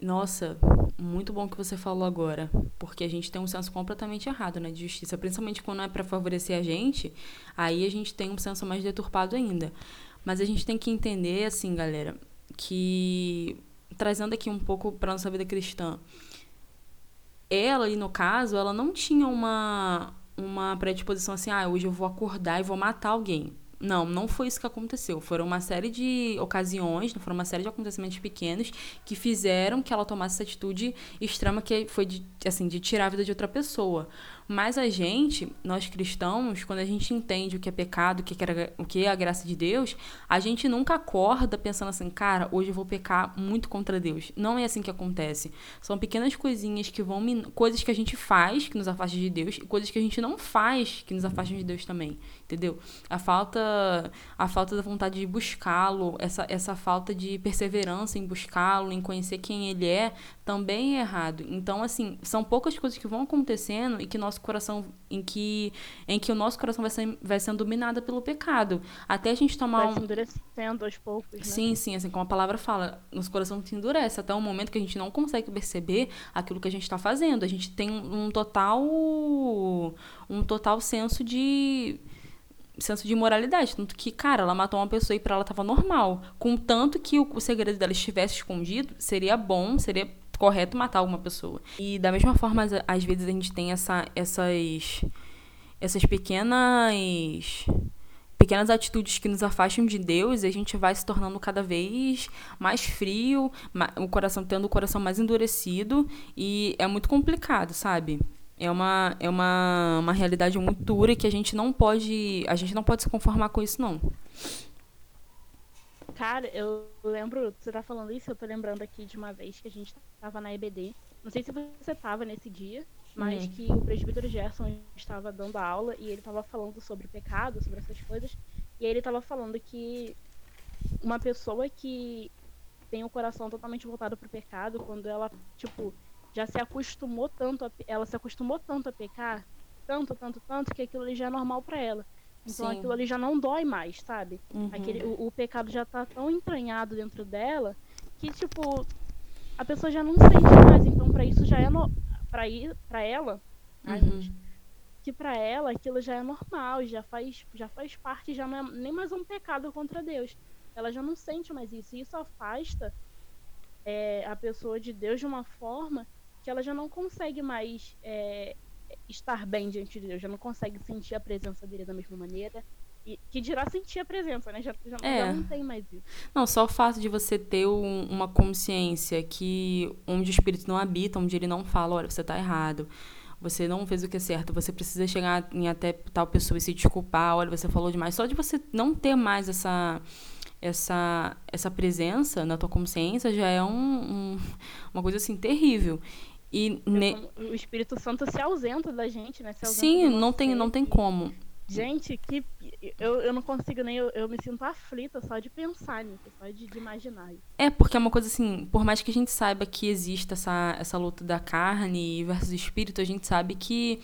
[SPEAKER 2] Nossa, muito bom que você falou agora, porque a gente tem um senso completamente errado, né, de justiça, principalmente quando é para favorecer a gente, aí a gente tem um senso mais deturpado ainda. Mas a gente tem que entender assim, galera, que trazendo aqui um pouco para nossa vida cristã, ela ali no caso, ela não tinha uma uma predisposição assim, ah, hoje eu vou acordar e vou matar alguém. Não, não foi isso que aconteceu. Foram uma série de ocasiões, foram uma série de acontecimentos pequenos que fizeram que ela tomasse essa atitude extrema que foi de, assim, de tirar a vida de outra pessoa. Mas a gente, nós cristãos, quando a gente entende o que é pecado, o que é, o que é a graça de Deus, a gente nunca acorda pensando assim, cara, hoje eu vou pecar muito contra Deus. Não é assim que acontece. São pequenas coisinhas que vão. coisas que a gente faz que nos afastam de Deus e coisas que a gente não faz que nos afastam de Deus também. Entendeu? A falta, a falta da vontade de buscá-lo, essa, essa falta de perseverança em buscá-lo, em conhecer quem ele é, também é errado. Então, assim, são poucas coisas que vão acontecendo e que nosso coração, em que, em que o nosso coração vai, ser, vai sendo dominado pelo pecado. Até a gente tomar
[SPEAKER 1] Vai se
[SPEAKER 2] um.
[SPEAKER 1] endurecendo aos poucos, né?
[SPEAKER 2] Sim, sim, assim como a palavra fala, nosso coração se endurece até um momento que a gente não consegue perceber aquilo que a gente está fazendo. A gente tem um total um total senso de senso de moralidade, tanto que, cara, ela matou uma pessoa e para ela tava normal, contanto que o, o segredo dela estivesse escondido, seria bom, seria correto matar alguma pessoa. E da mesma forma, às- vezes a gente tem essa, essas essas pequenas pequenas atitudes que nos afastam de Deus e a gente vai se tornando cada vez mais frio, o coração tendo o coração mais endurecido e é muito complicado, sabe? É uma, é uma, uma realidade muito dura que a gente não pode a gente não pode se conformar com isso não.
[SPEAKER 1] Cara, eu lembro, você tá falando isso, eu tô lembrando aqui de uma vez que a gente tava na EBD. Não sei se você tava nesse dia, mas uhum. que o presbítero Gerson estava dando aula e ele estava falando sobre pecado, sobre essas coisas, e aí ele estava falando que uma pessoa que tem o coração totalmente voltado pro pecado, quando ela, tipo, já se acostumou tanto, a, ela se acostumou tanto a pecar, tanto, tanto, tanto, que aquilo já é normal para ela. Então Sim. aquilo ali já não dói mais, sabe? Uhum. Aquele, o, o, pecado já tá tão entranhado dentro dela que, tipo, a pessoa já não sente mais. Então, para isso já é. No, pra, ir, pra ela. Uhum. gente, que para ela aquilo já é normal, já faz, já faz parte, já não é nem mais um pecado contra Deus. Ela já não sente mais isso. E isso afasta é, a pessoa de Deus de uma forma que ela já não consegue mais é, estar bem diante de Deus, já não consegue sentir a presença dele da mesma maneira. E, que dirá sentir a presença, né? Já, já, é. já, não tem mais isso.
[SPEAKER 2] Não, só o fato de você ter um, uma consciência que onde o espírito não habita, onde ele não fala, olha, você está errado, você não fez o que é certo, você precisa chegar em até tal pessoa e se desculpar, olha, você falou demais. Só de você não ter mais essa essa essa presença na tua consciência já é um, um uma coisa assim terrível. E
[SPEAKER 1] ne... O Espírito Santo se ausenta da gente, né?
[SPEAKER 2] Sim, não tem, não tem como.
[SPEAKER 1] Gente, que eu, eu não consigo nem. Eu, eu me sinto aflita só de pensar nisso, só de, de, imaginar.
[SPEAKER 2] É, porque é uma coisa assim, por mais que a gente saiba que existe essa, essa luta da carne versus espírito, a gente sabe que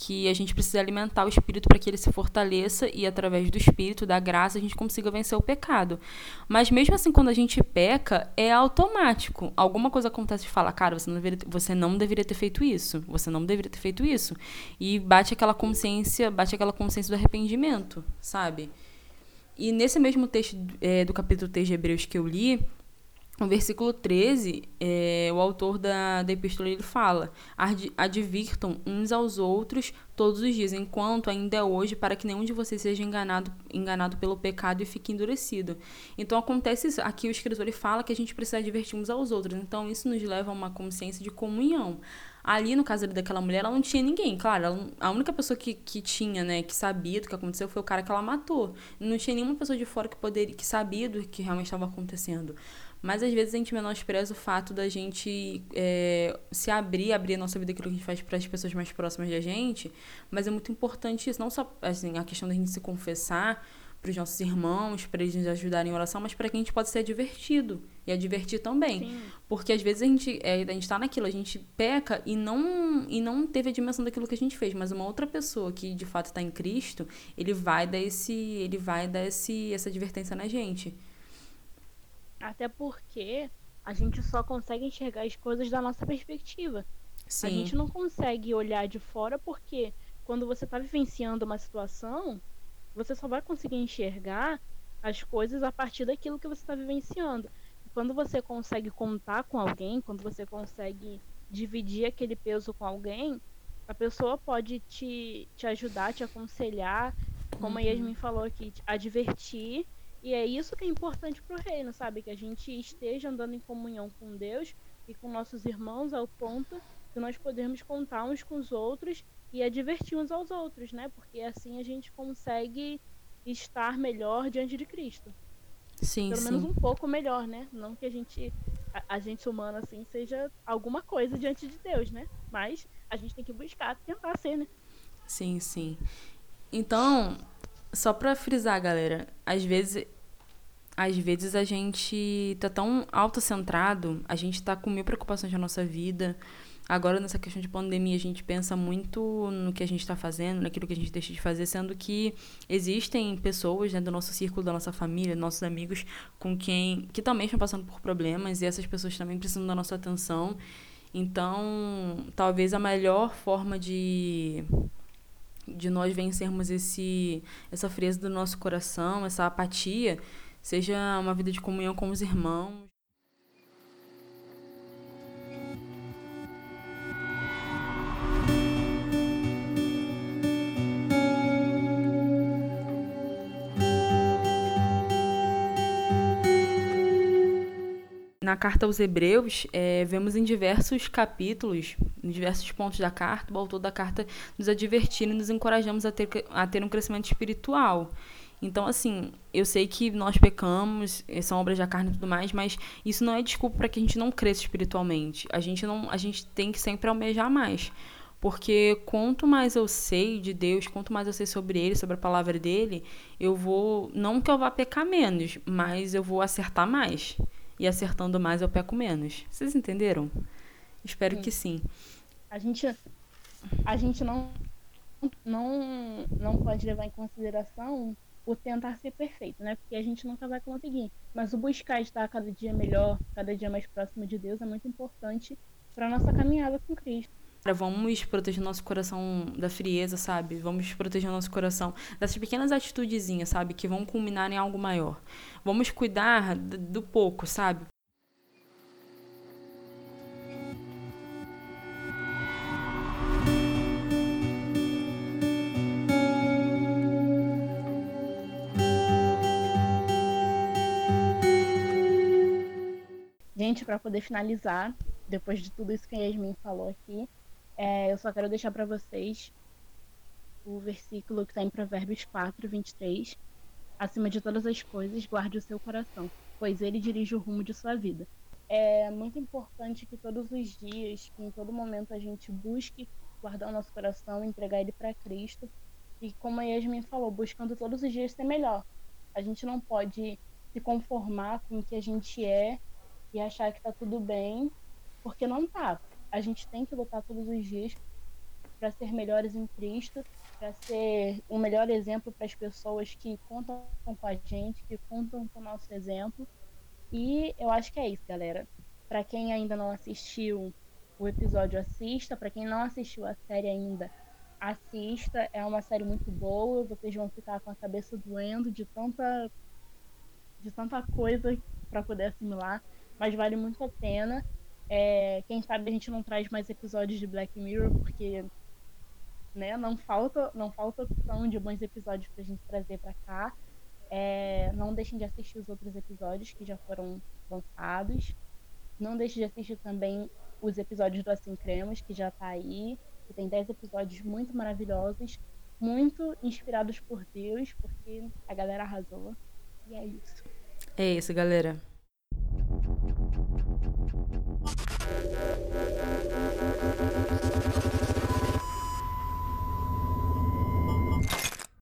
[SPEAKER 2] que a gente precisa alimentar o espírito para que ele se fortaleça e através do espírito, da graça, a gente consiga vencer o pecado. Mas mesmo assim, quando a gente peca, é automático. Alguma coisa acontece e fala, cara, você não, deveria, você não deveria ter feito isso, você não deveria ter feito isso. E bate aquela consciência, bate aquela consciência do arrependimento, sabe? E nesse mesmo texto é, do capítulo 3 de Hebreus que eu li, no versículo 13, é, o autor da, da epístola ele fala: Advirtam uns aos outros todos os dias, enquanto ainda é hoje, para que nenhum de vocês seja enganado, enganado pelo pecado e fique endurecido. Então acontece isso. Aqui o escritor ele fala que a gente precisa advertir uns aos outros. Então isso nos leva a uma consciência de comunhão. Ali, no caso daquela mulher, ela não tinha ninguém. Claro, ela, a única pessoa que, que tinha, né, que sabia do que aconteceu foi o cara que ela matou. Não tinha nenhuma pessoa de fora que poderia, que sabia do que realmente estava acontecendo. Mas às vezes a gente menospreza o fato da gente é, se abrir, abrir a nossa vida, aquilo que a gente faz para as pessoas mais próximas da gente. Mas é muito importante isso, não só assim, a questão da gente se confessar para os nossos irmãos, para eles nos ajudarem em oração, mas para que a gente possa ser divertido e advertir também. Sim. Porque às vezes a gente é, a gente está naquilo, a gente peca e não e não teve a dimensão daquilo que a gente fez, mas uma outra pessoa que de fato está em Cristo, ele vai dar esse ele vai dar esse essa advertência na gente.
[SPEAKER 1] Até porque a gente só consegue enxergar as coisas da nossa perspectiva. Sim. A gente não consegue olhar de fora porque quando você está vivenciando uma situação, você só vai conseguir enxergar as coisas a partir daquilo que você está vivenciando. E quando você consegue contar com alguém, quando você consegue dividir aquele peso com alguém, a pessoa pode te, te ajudar, te aconselhar, como uhum. a Yasmin falou aqui, advertir e é isso que é importante para o reino, sabe? Que a gente esteja andando em comunhão com Deus e com nossos irmãos ao ponto que nós podemos contar uns com os outros e advertir uns aos outros, né? Porque assim a gente consegue estar melhor diante de Cristo.
[SPEAKER 2] Sim,
[SPEAKER 1] Pelo
[SPEAKER 2] sim.
[SPEAKER 1] menos um pouco melhor, né? Não que a gente, a, a, gente humana assim, seja alguma coisa diante de Deus, né? Mas a gente tem que buscar, tentar ser, né?
[SPEAKER 2] Sim, sim. Então, só pra frisar, galera, às vezes. Às vezes a gente tá tão autocentrado, a gente tá com mil preocupações na nossa vida. Agora, nessa questão de pandemia, a gente pensa muito no que a gente está fazendo, naquilo que a gente deixa de fazer, sendo que existem pessoas né, do nosso círculo, da nossa família, nossos amigos, com quem que também estão passando por problemas e essas pessoas também precisam da nossa atenção. Então, talvez a melhor forma de de nós vencermos esse essa frieza do nosso coração, essa apatia, seja uma vida de comunhão com os irmãos. na carta aos Hebreus, é, vemos em diversos capítulos, em diversos pontos da carta, o autor da carta nos advertindo e nos encorajamos a ter, a ter um crescimento espiritual. Então, assim, eu sei que nós pecamos, eh, são obras da carne e tudo mais, mas isso não é desculpa para que a gente não cresça espiritualmente. A gente não, a gente tem que sempre almejar mais. Porque quanto mais eu sei de Deus, quanto mais eu sei sobre Ele, sobre a palavra dele, eu vou. Não que eu vá pecar menos, mas eu vou acertar mais. E acertando mais, eu peco menos. Vocês entenderam? Espero sim. que sim.
[SPEAKER 1] A gente, a gente não, não, não pode levar em consideração o tentar ser perfeito, né? Porque a gente nunca vai conseguir. Mas o buscar estar cada dia melhor, cada dia mais próximo de Deus é muito importante para nossa caminhada com Cristo.
[SPEAKER 2] Vamos proteger nosso coração da frieza, sabe? Vamos proteger nosso coração dessas pequenas atitudezinhas, sabe? Que vão culminar em algo maior. Vamos cuidar do pouco, sabe?
[SPEAKER 1] Gente, para poder finalizar, depois de tudo isso que a Yasmin falou aqui, é, eu só quero deixar para vocês o versículo que está em Provérbios 4, 23. Acima de todas as coisas, guarde o seu coração, pois ele dirige o rumo de sua vida. É muito importante que todos os dias, que em todo momento a gente busque guardar o nosso coração, entregar ele para Cristo. E como a Yasmin falou, buscando todos os dias ser melhor. A gente não pode se conformar com o que a gente é e achar que tá tudo bem, porque não tá. A gente tem que lutar todos os dias para ser melhores em Cristo, para ser um melhor exemplo para as pessoas que contam com a gente, que contam com o nosso exemplo. E eu acho que é isso, galera. Para quem ainda não assistiu o episódio, assista. Para quem não assistiu a série ainda, assista. É uma série muito boa. Vocês vão ficar com a cabeça doendo de tanta, de tanta coisa para poder assimilar mas vale muito a pena. É, quem sabe a gente não traz mais episódios de Black Mirror, porque né, não falta não falta opção de bons episódios pra gente trazer para cá. É, não deixem de assistir os outros episódios que já foram lançados. Não deixem de assistir também os episódios do Assim Cremos, que já tá aí. Que tem 10 episódios muito maravilhosos, muito inspirados por Deus, porque a galera arrasou. E é isso.
[SPEAKER 2] É isso, galera. Thank you.